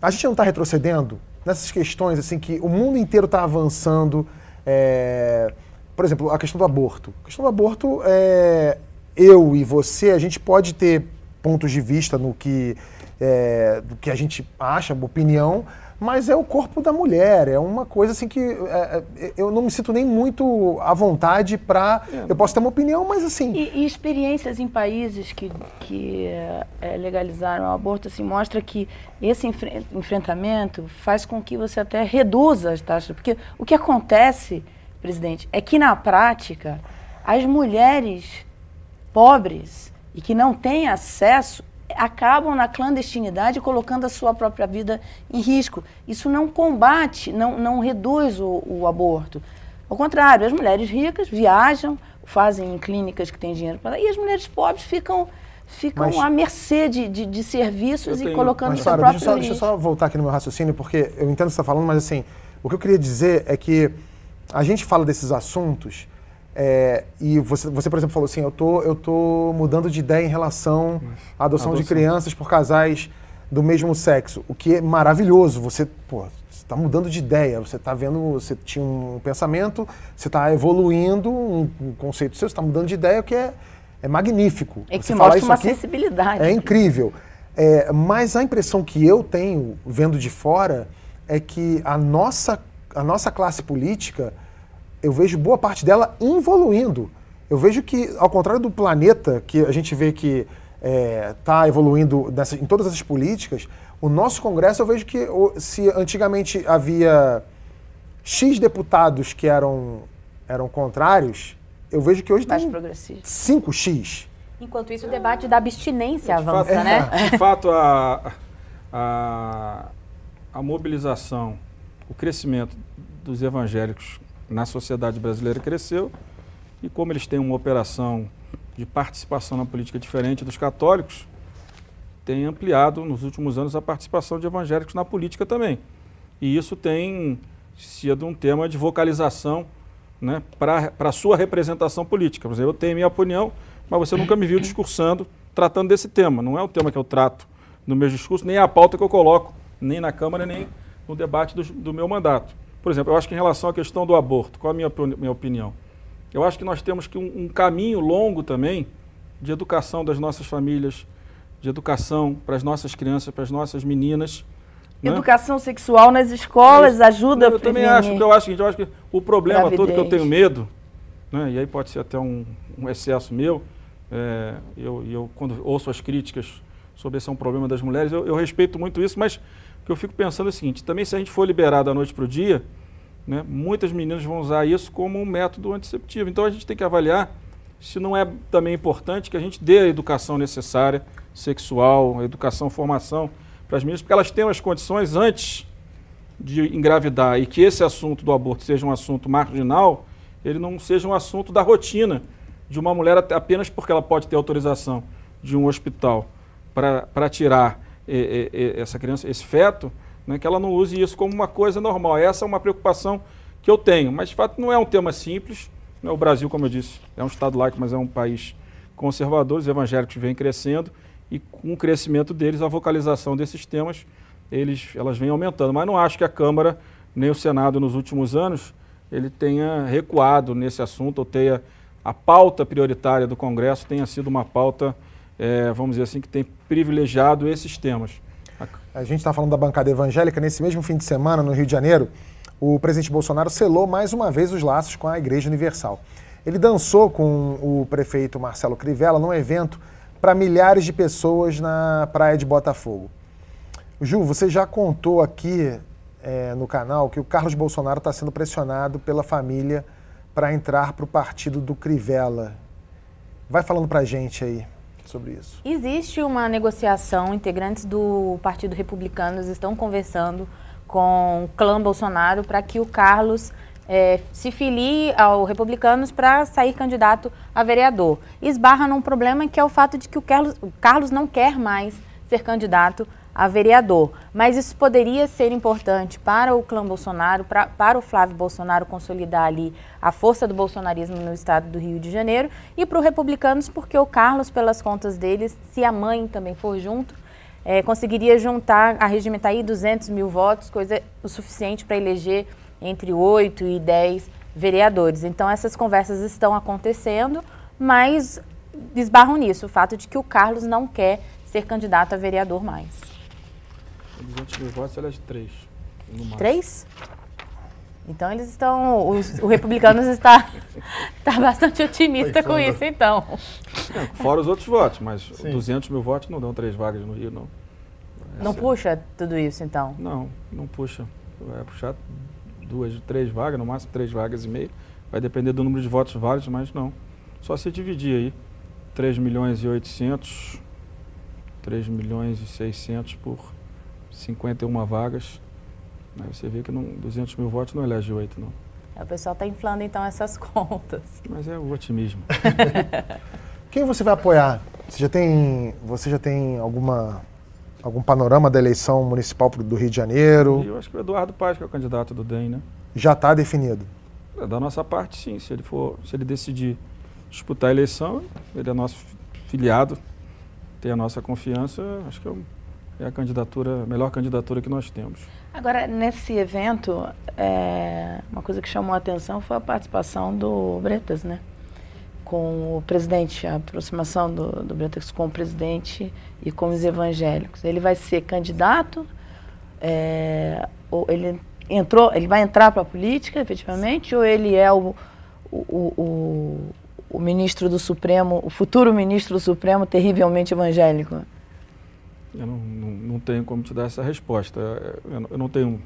a gente não está retrocedendo nessas questões assim que o mundo inteiro está avançando. É, por exemplo, a questão do aborto. A questão do aborto, é, eu e você, a gente pode ter pontos de vista no que, é, do que a gente acha, opinião, mas é o corpo da mulher, é uma coisa assim que é, é eu não me sinto nem muito à vontade para. É. Eu posso ter uma opinião, mas assim. E, e experiências em países que, que é, legalizaram o aborto assim, mostra que esse enfre enfrentamento faz com que você até reduza as taxas. Porque o que acontece, presidente, é que na prática as mulheres pobres e que não têm acesso acabam na clandestinidade colocando a sua própria vida em risco. Isso não combate, não, não reduz o, o aborto. Ao contrário, as mulheres ricas viajam, fazem em clínicas que têm dinheiro para e as mulheres pobres ficam ficam mas, à mercê de, de, de serviços tenho, e colocando mas, seu próprio deixa, só, deixa eu só voltar aqui no meu raciocínio, porque eu entendo o que você está falando, mas assim, o que eu queria dizer é que a gente fala desses assuntos é, e você, você, por exemplo, falou assim, eu tô, eu tô mudando de ideia em relação à adoção, adoção. de crianças por casais do mesmo sexo, o que é maravilhoso. Você, pô, está mudando de ideia, você está vendo, você tinha um pensamento, você está evoluindo um, um, conceito seu, você está mudando de ideia, o que é, é magnífico. É que você mostra uma sensibilidade. É incrível. É, mas a impressão que eu tenho, vendo de fora, é que a nossa, a nossa classe política eu vejo boa parte dela evoluindo. Eu vejo que, ao contrário do planeta, que a gente vê que está é, evoluindo nessa, em todas essas políticas, o nosso Congresso eu vejo que se antigamente havia X deputados que eram, eram contrários, eu vejo que hoje Mais tem 5X. Enquanto isso, o debate da abstinência avança, fato, né? De fato, a, a, a mobilização, o crescimento dos evangélicos na sociedade brasileira cresceu e como eles têm uma operação de participação na política diferente dos católicos, tem ampliado nos últimos anos a participação de evangélicos na política também. E isso tem sido um tema de vocalização né, para a sua representação política. Por exemplo, eu tenho minha opinião, mas você nunca me viu discursando, tratando desse tema. Não é o tema que eu trato no meu discurso, nem é a pauta que eu coloco, nem na Câmara, nem no debate do, do meu mandato. Por exemplo, eu acho que em relação à questão do aborto, qual a minha, minha opinião? Eu acho que nós temos que um, um caminho longo também de educação das nossas famílias, de educação para as nossas crianças, para as nossas meninas. Né? Educação sexual nas escolas ajuda eu a prevenir. Eu também acho, eu acho, eu acho que o problema Gravidez. todo que eu tenho medo, né, e aí pode ser até um, um excesso meu, é, eu, eu quando ouço as críticas sobre esse é um problema das mulheres, eu, eu respeito muito isso, mas que eu fico pensando é o seguinte, também se a gente for liberar da noite para o dia, né, muitas meninas vão usar isso como um método anticeptivo. Então a gente tem que avaliar se não é também importante que a gente dê a educação necessária, sexual, educação, formação para as meninas, porque elas tenham as condições antes de engravidar e que esse assunto do aborto seja um assunto marginal, ele não seja um assunto da rotina de uma mulher apenas porque ela pode ter autorização de um hospital para tirar essa criança, esse feto, né, que ela não use isso como uma coisa normal. Essa é uma preocupação que eu tenho, mas de fato não é um tema simples. Né, o Brasil, como eu disse, é um Estado laico, mas é um país conservador, os evangélicos vêm crescendo e com o crescimento deles, a vocalização desses temas, eles, elas vêm aumentando. Mas não acho que a Câmara, nem o Senado nos últimos anos, ele tenha recuado nesse assunto ou tenha a pauta prioritária do Congresso tenha sido uma pauta é, vamos dizer assim, que tem privilegiado esses temas. A gente está falando da bancada evangélica. Nesse mesmo fim de semana, no Rio de Janeiro, o presidente Bolsonaro selou mais uma vez os laços com a Igreja Universal. Ele dançou com o prefeito Marcelo Crivella num evento para milhares de pessoas na praia de Botafogo. Ju, você já contou aqui é, no canal que o Carlos Bolsonaro está sendo pressionado pela família para entrar para o partido do Crivella. Vai falando para gente aí sobre isso? Existe uma negociação, integrantes do Partido Republicano estão conversando com o clã Bolsonaro para que o Carlos é, se filie ao Republicanos para sair candidato a vereador. Esbarra num problema que é o fato de que o Carlos, o Carlos não quer mais ser candidato a vereador. Mas isso poderia ser importante para o clã Bolsonaro, pra, para o Flávio Bolsonaro consolidar ali a força do bolsonarismo no estado do Rio de Janeiro e para os republicanos, porque o Carlos, pelas contas deles, se a mãe também for junto, é, conseguiria juntar, arregimentar aí 200 mil votos, coisa o suficiente para eleger entre 8 e 10 vereadores. Então essas conversas estão acontecendo, mas esbarram nisso, o fato de que o Carlos não quer ser candidato a vereador mais. 200 mil votos, ela é de 3. Três? Então eles estão. Os, o Republicanos está, está bastante otimista com isso, então. É, fora os outros votos, mas Sim. 200 mil votos não dão três vagas no Rio, não. Essa não puxa tudo isso, então? Não, não puxa. Vai puxar duas, três vagas, no máximo três vagas e meio. Vai depender do número de votos válidos, mas não. Só se dividir aí. 3 milhões e 800, 3 milhões e 600 por 51 vagas. Aí você vê que não, 200 mil votos não elege 8, não. É, o pessoal está inflando então essas contas. Mas é o otimismo. Quem você vai apoiar? Você já tem, você já tem alguma, algum panorama da eleição municipal do Rio de Janeiro? Eu acho que o Eduardo Paz, que é o candidato do DEM, né? Já está definido? É, da nossa parte, sim. Se ele, for, se ele decidir disputar a eleição, ele é nosso filiado, tem a nossa confiança, acho que é a candidatura, melhor candidatura que nós temos. Agora, nesse evento, é, uma coisa que chamou a atenção foi a participação do Bretas, né? Com o presidente, a aproximação do, do Bretas com o presidente e com os evangélicos. Ele vai ser candidato, é, ou ele entrou, ele vai entrar para a política, efetivamente, ou ele é o, o, o, o ministro do Supremo, o futuro ministro do Supremo terrivelmente evangélico? Eu não, não, não, tenho como te dar essa resposta. Eu, não tenho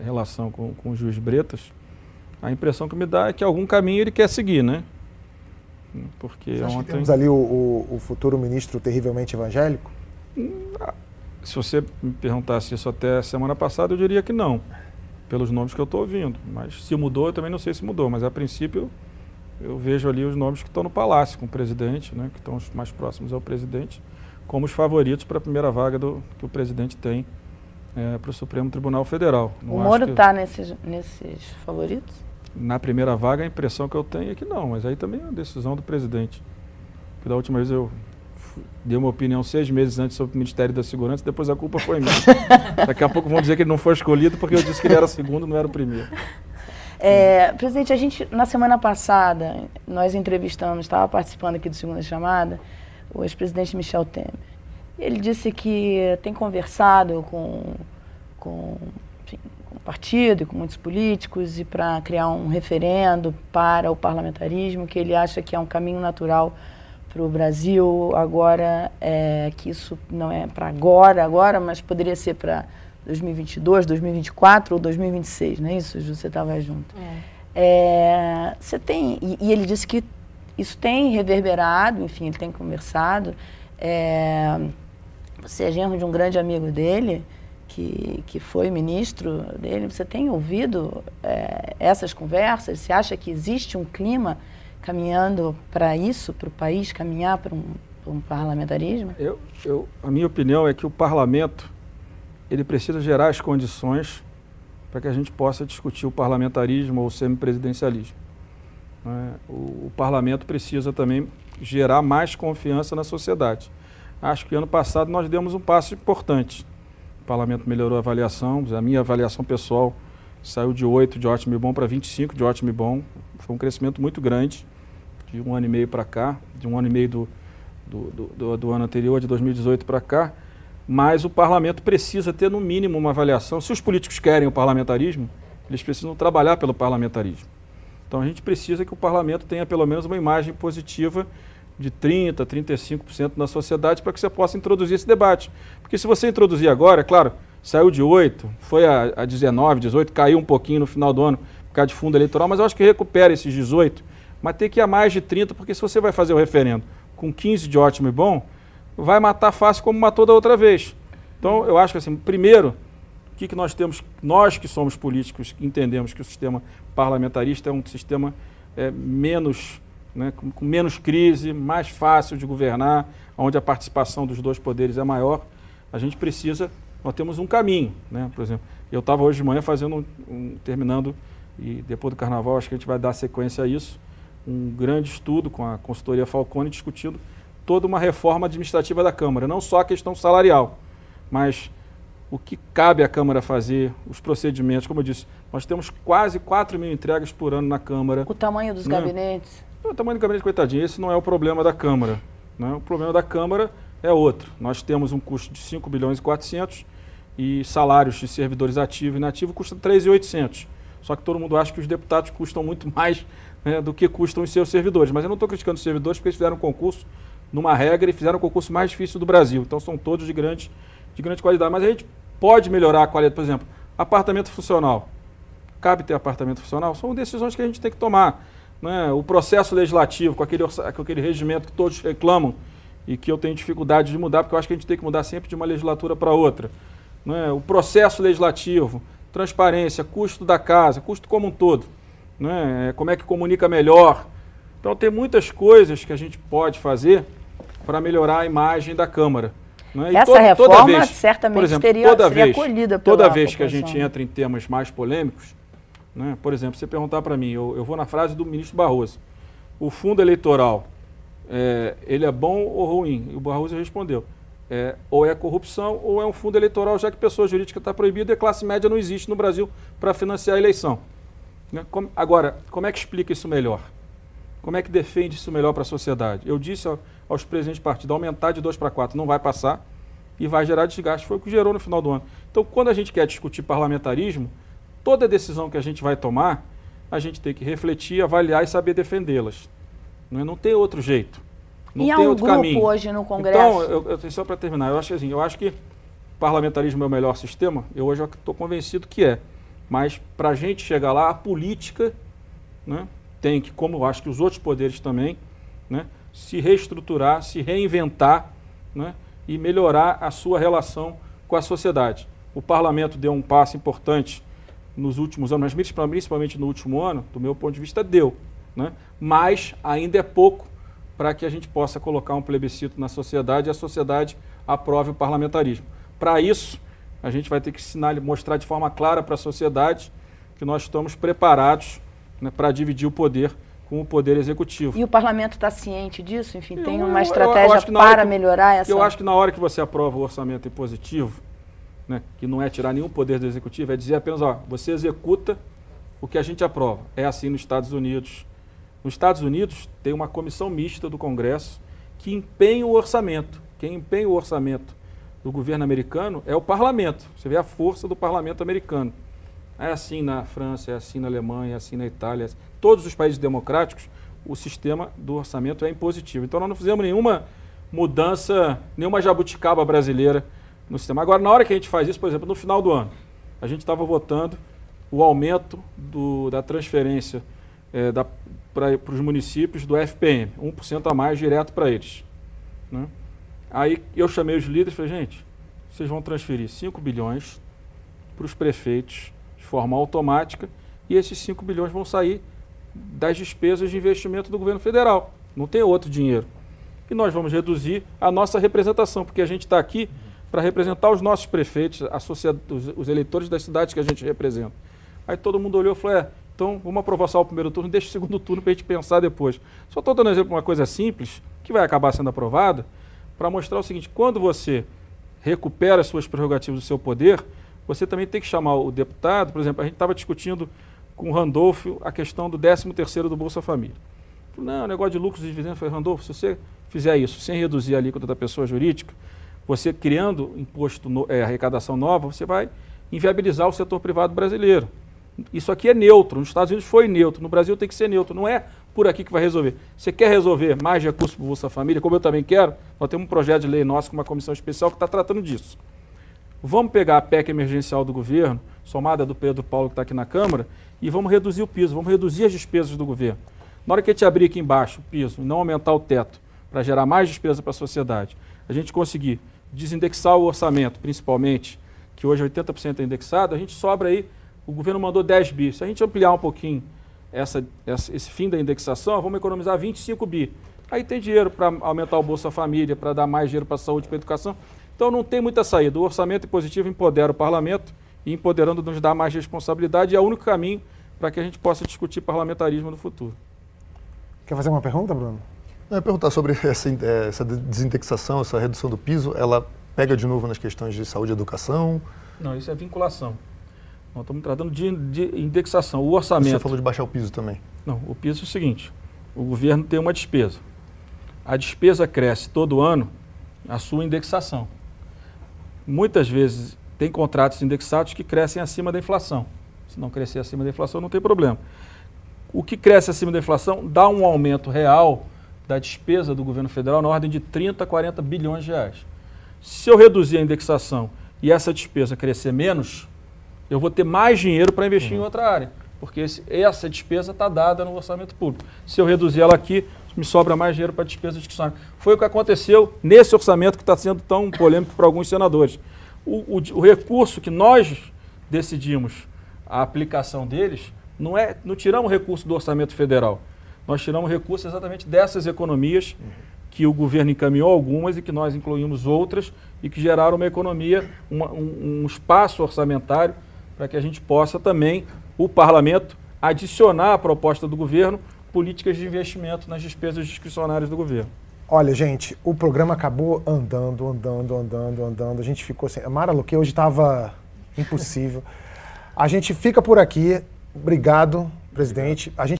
relação com, com o juiz Bretas. A impressão que me dá é que algum caminho ele quer seguir, né? Porque você ontem... temos ali o, o, o, futuro ministro terrivelmente evangélico? Se você me perguntasse isso até semana passada, eu diria que não, pelos nomes que eu estou ouvindo. Mas se mudou, eu também não sei se mudou. Mas a princípio, eu vejo ali os nomes que estão no palácio com o presidente, né, que estão mais próximos ao presidente como os favoritos para a primeira vaga do, que o presidente tem é, para o Supremo Tribunal Federal. Não o Moro está nesses, nesses favoritos? Na primeira vaga, a impressão que eu tenho é que não, mas aí também é uma decisão do presidente. Porque da última vez eu dei uma opinião seis meses antes sobre o Ministério da Segurança, depois a culpa foi minha. Daqui a pouco vão dizer que ele não foi escolhido porque eu disse que ele era o segundo, não era o primeiro. É, presidente, a gente, na semana passada, nós entrevistamos, estava participando aqui do Segunda Chamada, o ex-presidente Michel Temer. Ele disse que tem conversado com, com, enfim, com o partido e com muitos políticos e para criar um referendo para o parlamentarismo, que ele acha que é um caminho natural para o Brasil agora, é, que isso não é para agora, agora, mas poderia ser para 2022, 2024 ou 2026, não é isso? Você estava junto. É. É, você tem e, e ele disse que isso tem reverberado, enfim, ele tem conversado. É, você é genro de um grande amigo dele, que, que foi ministro dele. Você tem ouvido é, essas conversas? Você acha que existe um clima caminhando para isso, para o país caminhar para um, um, parlamentarismo? Eu, eu, a minha opinião é que o parlamento ele precisa gerar as condições para que a gente possa discutir o parlamentarismo ou o semipresidencialismo. Né? O, o parlamento precisa também gerar mais confiança na sociedade. Acho que ano passado nós demos um passo importante. O parlamento melhorou a avaliação, a minha avaliação pessoal saiu de 8 de ótimo e bom para 25 de ótimo e bom. Foi um crescimento muito grande, de um ano e meio para cá, de um ano e meio do, do, do, do ano anterior, de 2018 para cá. Mas o parlamento precisa ter, no mínimo, uma avaliação. Se os políticos querem o parlamentarismo, eles precisam trabalhar pelo parlamentarismo. Então a gente precisa que o parlamento tenha pelo menos uma imagem positiva de 30%, 35% na sociedade para que você possa introduzir esse debate. Porque se você introduzir agora, é claro, saiu de 8, foi a, a 19, 18, caiu um pouquinho no final do ano por causa de fundo eleitoral, mas eu acho que recupera esses 18, mas tem que ir a mais de 30, porque se você vai fazer o referendo com 15 de ótimo e bom, vai matar fácil como matou da outra vez. Então eu acho que assim, primeiro, o que, que nós temos, nós que somos políticos, entendemos que o sistema parlamentarista é um sistema é, menos, né, com, com, menos crise, mais fácil de governar, onde a participação dos dois poderes é maior. a gente precisa, nós temos um caminho, né? Por exemplo, eu estava hoje de manhã fazendo, um, um, terminando, e depois do carnaval acho que a gente vai dar sequência a isso, um grande estudo com a consultoria Falcone discutindo toda uma reforma administrativa da Câmara, não só a questão salarial, mas o que cabe à Câmara fazer, os procedimentos. Como eu disse, nós temos quase 4 mil entregas por ano na Câmara. O tamanho dos né? gabinetes? O tamanho do gabinete, coitadinho, esse não é o problema da Câmara. Né? O problema da Câmara é outro. Nós temos um custo de 5 bilhões e 400 e salários de servidores ativos e inativos custam 3.800. Só que todo mundo acha que os deputados custam muito mais né, do que custam os seus servidores. Mas eu não estou criticando os servidores porque eles fizeram um concurso numa regra e fizeram o concurso mais difícil do Brasil. Então são todos de grande, de grande qualidade. Mas a gente pode melhorar a qualidade, por exemplo, apartamento funcional. Cabe ter apartamento funcional? São decisões que a gente tem que tomar. Né? O processo legislativo, com aquele, com aquele regimento que todos reclamam e que eu tenho dificuldade de mudar, porque eu acho que a gente tem que mudar sempre de uma legislatura para outra. Né? O processo legislativo, transparência, custo da casa, custo como um todo. Né? Como é que comunica melhor. Então tem muitas coisas que a gente pode fazer para melhorar a imagem da Câmara. Né? Essa toda, reforma toda vez, certamente por exemplo, teria, toda seria vez, acolhida pela Toda vez que a gente entra em temas mais polêmicos, né? por exemplo, você perguntar para mim, eu, eu, vou na frase do ministro Barroso, o fundo eleitoral, é, ele é bom ou ruim? E o Barroso respondeu, é, ou é corrupção ou é um fundo eleitoral, já que pessoa jurídica está proibida e classe média não existe no Brasil para financiar a eleição. Né? Como, agora, como é que explica isso melhor? Como é que defende isso melhor para a sociedade? Eu disse aos presidentes de partido, aumentar de 2 para 4 não vai passar e vai gerar desgaste. Foi o que gerou no final do ano. Então, quando a gente quer discutir parlamentarismo, toda decisão que a gente vai tomar, a gente tem que refletir, avaliar e saber defendê-las. Não, é? não tem outro jeito. Não e tem há um grupo caminho. hoje no Congresso? Então, eu, eu, só para terminar, eu acho assim, eu acho que parlamentarismo é o melhor sistema, eu hoje estou convencido que é. Mas para a gente chegar lá, a política né, tem que, como acho que os outros poderes também, né, se reestruturar, se reinventar né, e melhorar a sua relação com a sociedade. O parlamento deu um passo importante nos últimos anos, mas principalmente no último ano, do meu ponto de vista, deu. Né? Mas ainda é pouco para que a gente possa colocar um plebiscito na sociedade e a sociedade aprove o parlamentarismo. Para isso, a gente vai ter que ensinar, mostrar de forma clara para a sociedade que nós estamos preparados né, para dividir o poder com o Poder Executivo. E o Parlamento está ciente disso? Enfim, eu, tem uma estratégia eu, eu para que, melhorar essa... Eu acho que na hora que você aprova o orçamento impositivo, né, que não é tirar nenhum poder do Executivo, é dizer apenas, ó, você executa o que a gente aprova. É assim nos Estados Unidos. Nos Estados Unidos tem uma comissão mista do Congresso que empenha o orçamento. Quem empenha o orçamento do governo americano é o parlamento. Você vê a força do parlamento americano. É assim na França, é assim na Alemanha, é assim na Itália. É Todos os países democráticos, o sistema do orçamento é impositivo. Então nós não fizemos nenhuma mudança, nenhuma jabuticaba brasileira no sistema. Agora, na hora que a gente faz isso, por exemplo, no final do ano, a gente estava votando o aumento do, da transferência é, para os municípios do FPM, 1% a mais direto para eles. Né? Aí eu chamei os líderes e falei, gente, vocês vão transferir 5 bilhões para os prefeitos forma automática e esses 5 bilhões vão sair das despesas de investimento do governo federal. Não tem outro dinheiro. E nós vamos reduzir a nossa representação, porque a gente está aqui para representar os nossos prefeitos, os, eleitores das cidades que a gente representa. Aí todo mundo olhou e falou: é, então vamos aprovar só o primeiro turno, deixa o segundo turno para a gente pensar depois. Só estou dando exemplo de uma coisa simples, que vai acabar sendo aprovada, para mostrar o seguinte: quando você recupera as suas prerrogativas do seu poder, você também tem que chamar o deputado, por exemplo, a gente estava discutindo com o Randolfo a questão do 13º do Bolsa Família. Não, negócio de lucros e dividendos, foi Randolfo, se você fizer isso sem reduzir a alíquota da pessoa jurídica, você criando imposto, no, é, arrecadação nova, você vai inviabilizar o setor privado brasileiro. Isso aqui é neutro, nos Estados Unidos foi neutro, no Brasil tem que ser neutro, não é por aqui que vai resolver. Você quer resolver mais recursos para o Bolsa Família, como eu também quero, nós temos um projeto de lei nosso com uma comissão especial que está tratando disso. Vamos pegar a PEC emergencial do governo, somada do Pedro Paulo que está aqui na Câmara, e vamos reduzir o piso, vamos reduzir as despesas do governo. Na hora que a gente abrir aqui embaixo o piso e não aumentar o teto para gerar mais despesa para a sociedade, a gente conseguir desindexar o orçamento, principalmente, que hoje 80% é indexado, a gente sobra aí, o governo mandou 10 bi. Se a gente ampliar um pouquinho essa, essa, esse fim da indexação, vamos economizar 25 bi. Aí tem dinheiro para aumentar o Bolsa Família, para dar mais dinheiro para a saúde, para a educação. Então não tem muita saída. O orçamento positivo empodera o parlamento e empoderando nos dá mais responsabilidade e é o único caminho para que a gente possa discutir parlamentarismo no futuro. Quer fazer uma pergunta, Bruno? Eu ia perguntar sobre essa, essa desindexação, essa redução do piso, ela pega de novo nas questões de saúde e educação? Não, isso é vinculação. Nós estamos tratando de, de indexação. O orçamento. Você falou de baixar o piso também. Não, o piso é o seguinte: o governo tem uma despesa. A despesa cresce todo ano a sua indexação. Muitas vezes tem contratos indexados que crescem acima da inflação. Se não crescer acima da inflação, não tem problema. O que cresce acima da inflação dá um aumento real da despesa do governo federal na ordem de 30 a 40 bilhões de reais. Se eu reduzir a indexação e essa despesa crescer menos, eu vou ter mais dinheiro para investir uhum. em outra área, porque esse, essa despesa está dada no orçamento público. Se eu reduzir ela aqui, me sobra mais dinheiro para despesa discricionária. Foi o que aconteceu nesse orçamento que está sendo tão polêmico para alguns senadores. O, o, o, recurso que nós decidimos a aplicação deles não é, não tiramos recurso do orçamento federal. Nós tiramos recursos exatamente dessas economias que o governo encaminhou algumas e que nós incluímos outras e que geraram uma economia, uma, um, um espaço orçamentário para que a gente possa também, o parlamento, adicionar à proposta do governo políticas de investimento nas despesas discricionárias do governo. Olha, gente, o programa acabou andando, andando, andando, andando. A gente ficou sem. Mara Luque hoje estava impossível. A gente fica por aqui. Obrigado, presidente. A gente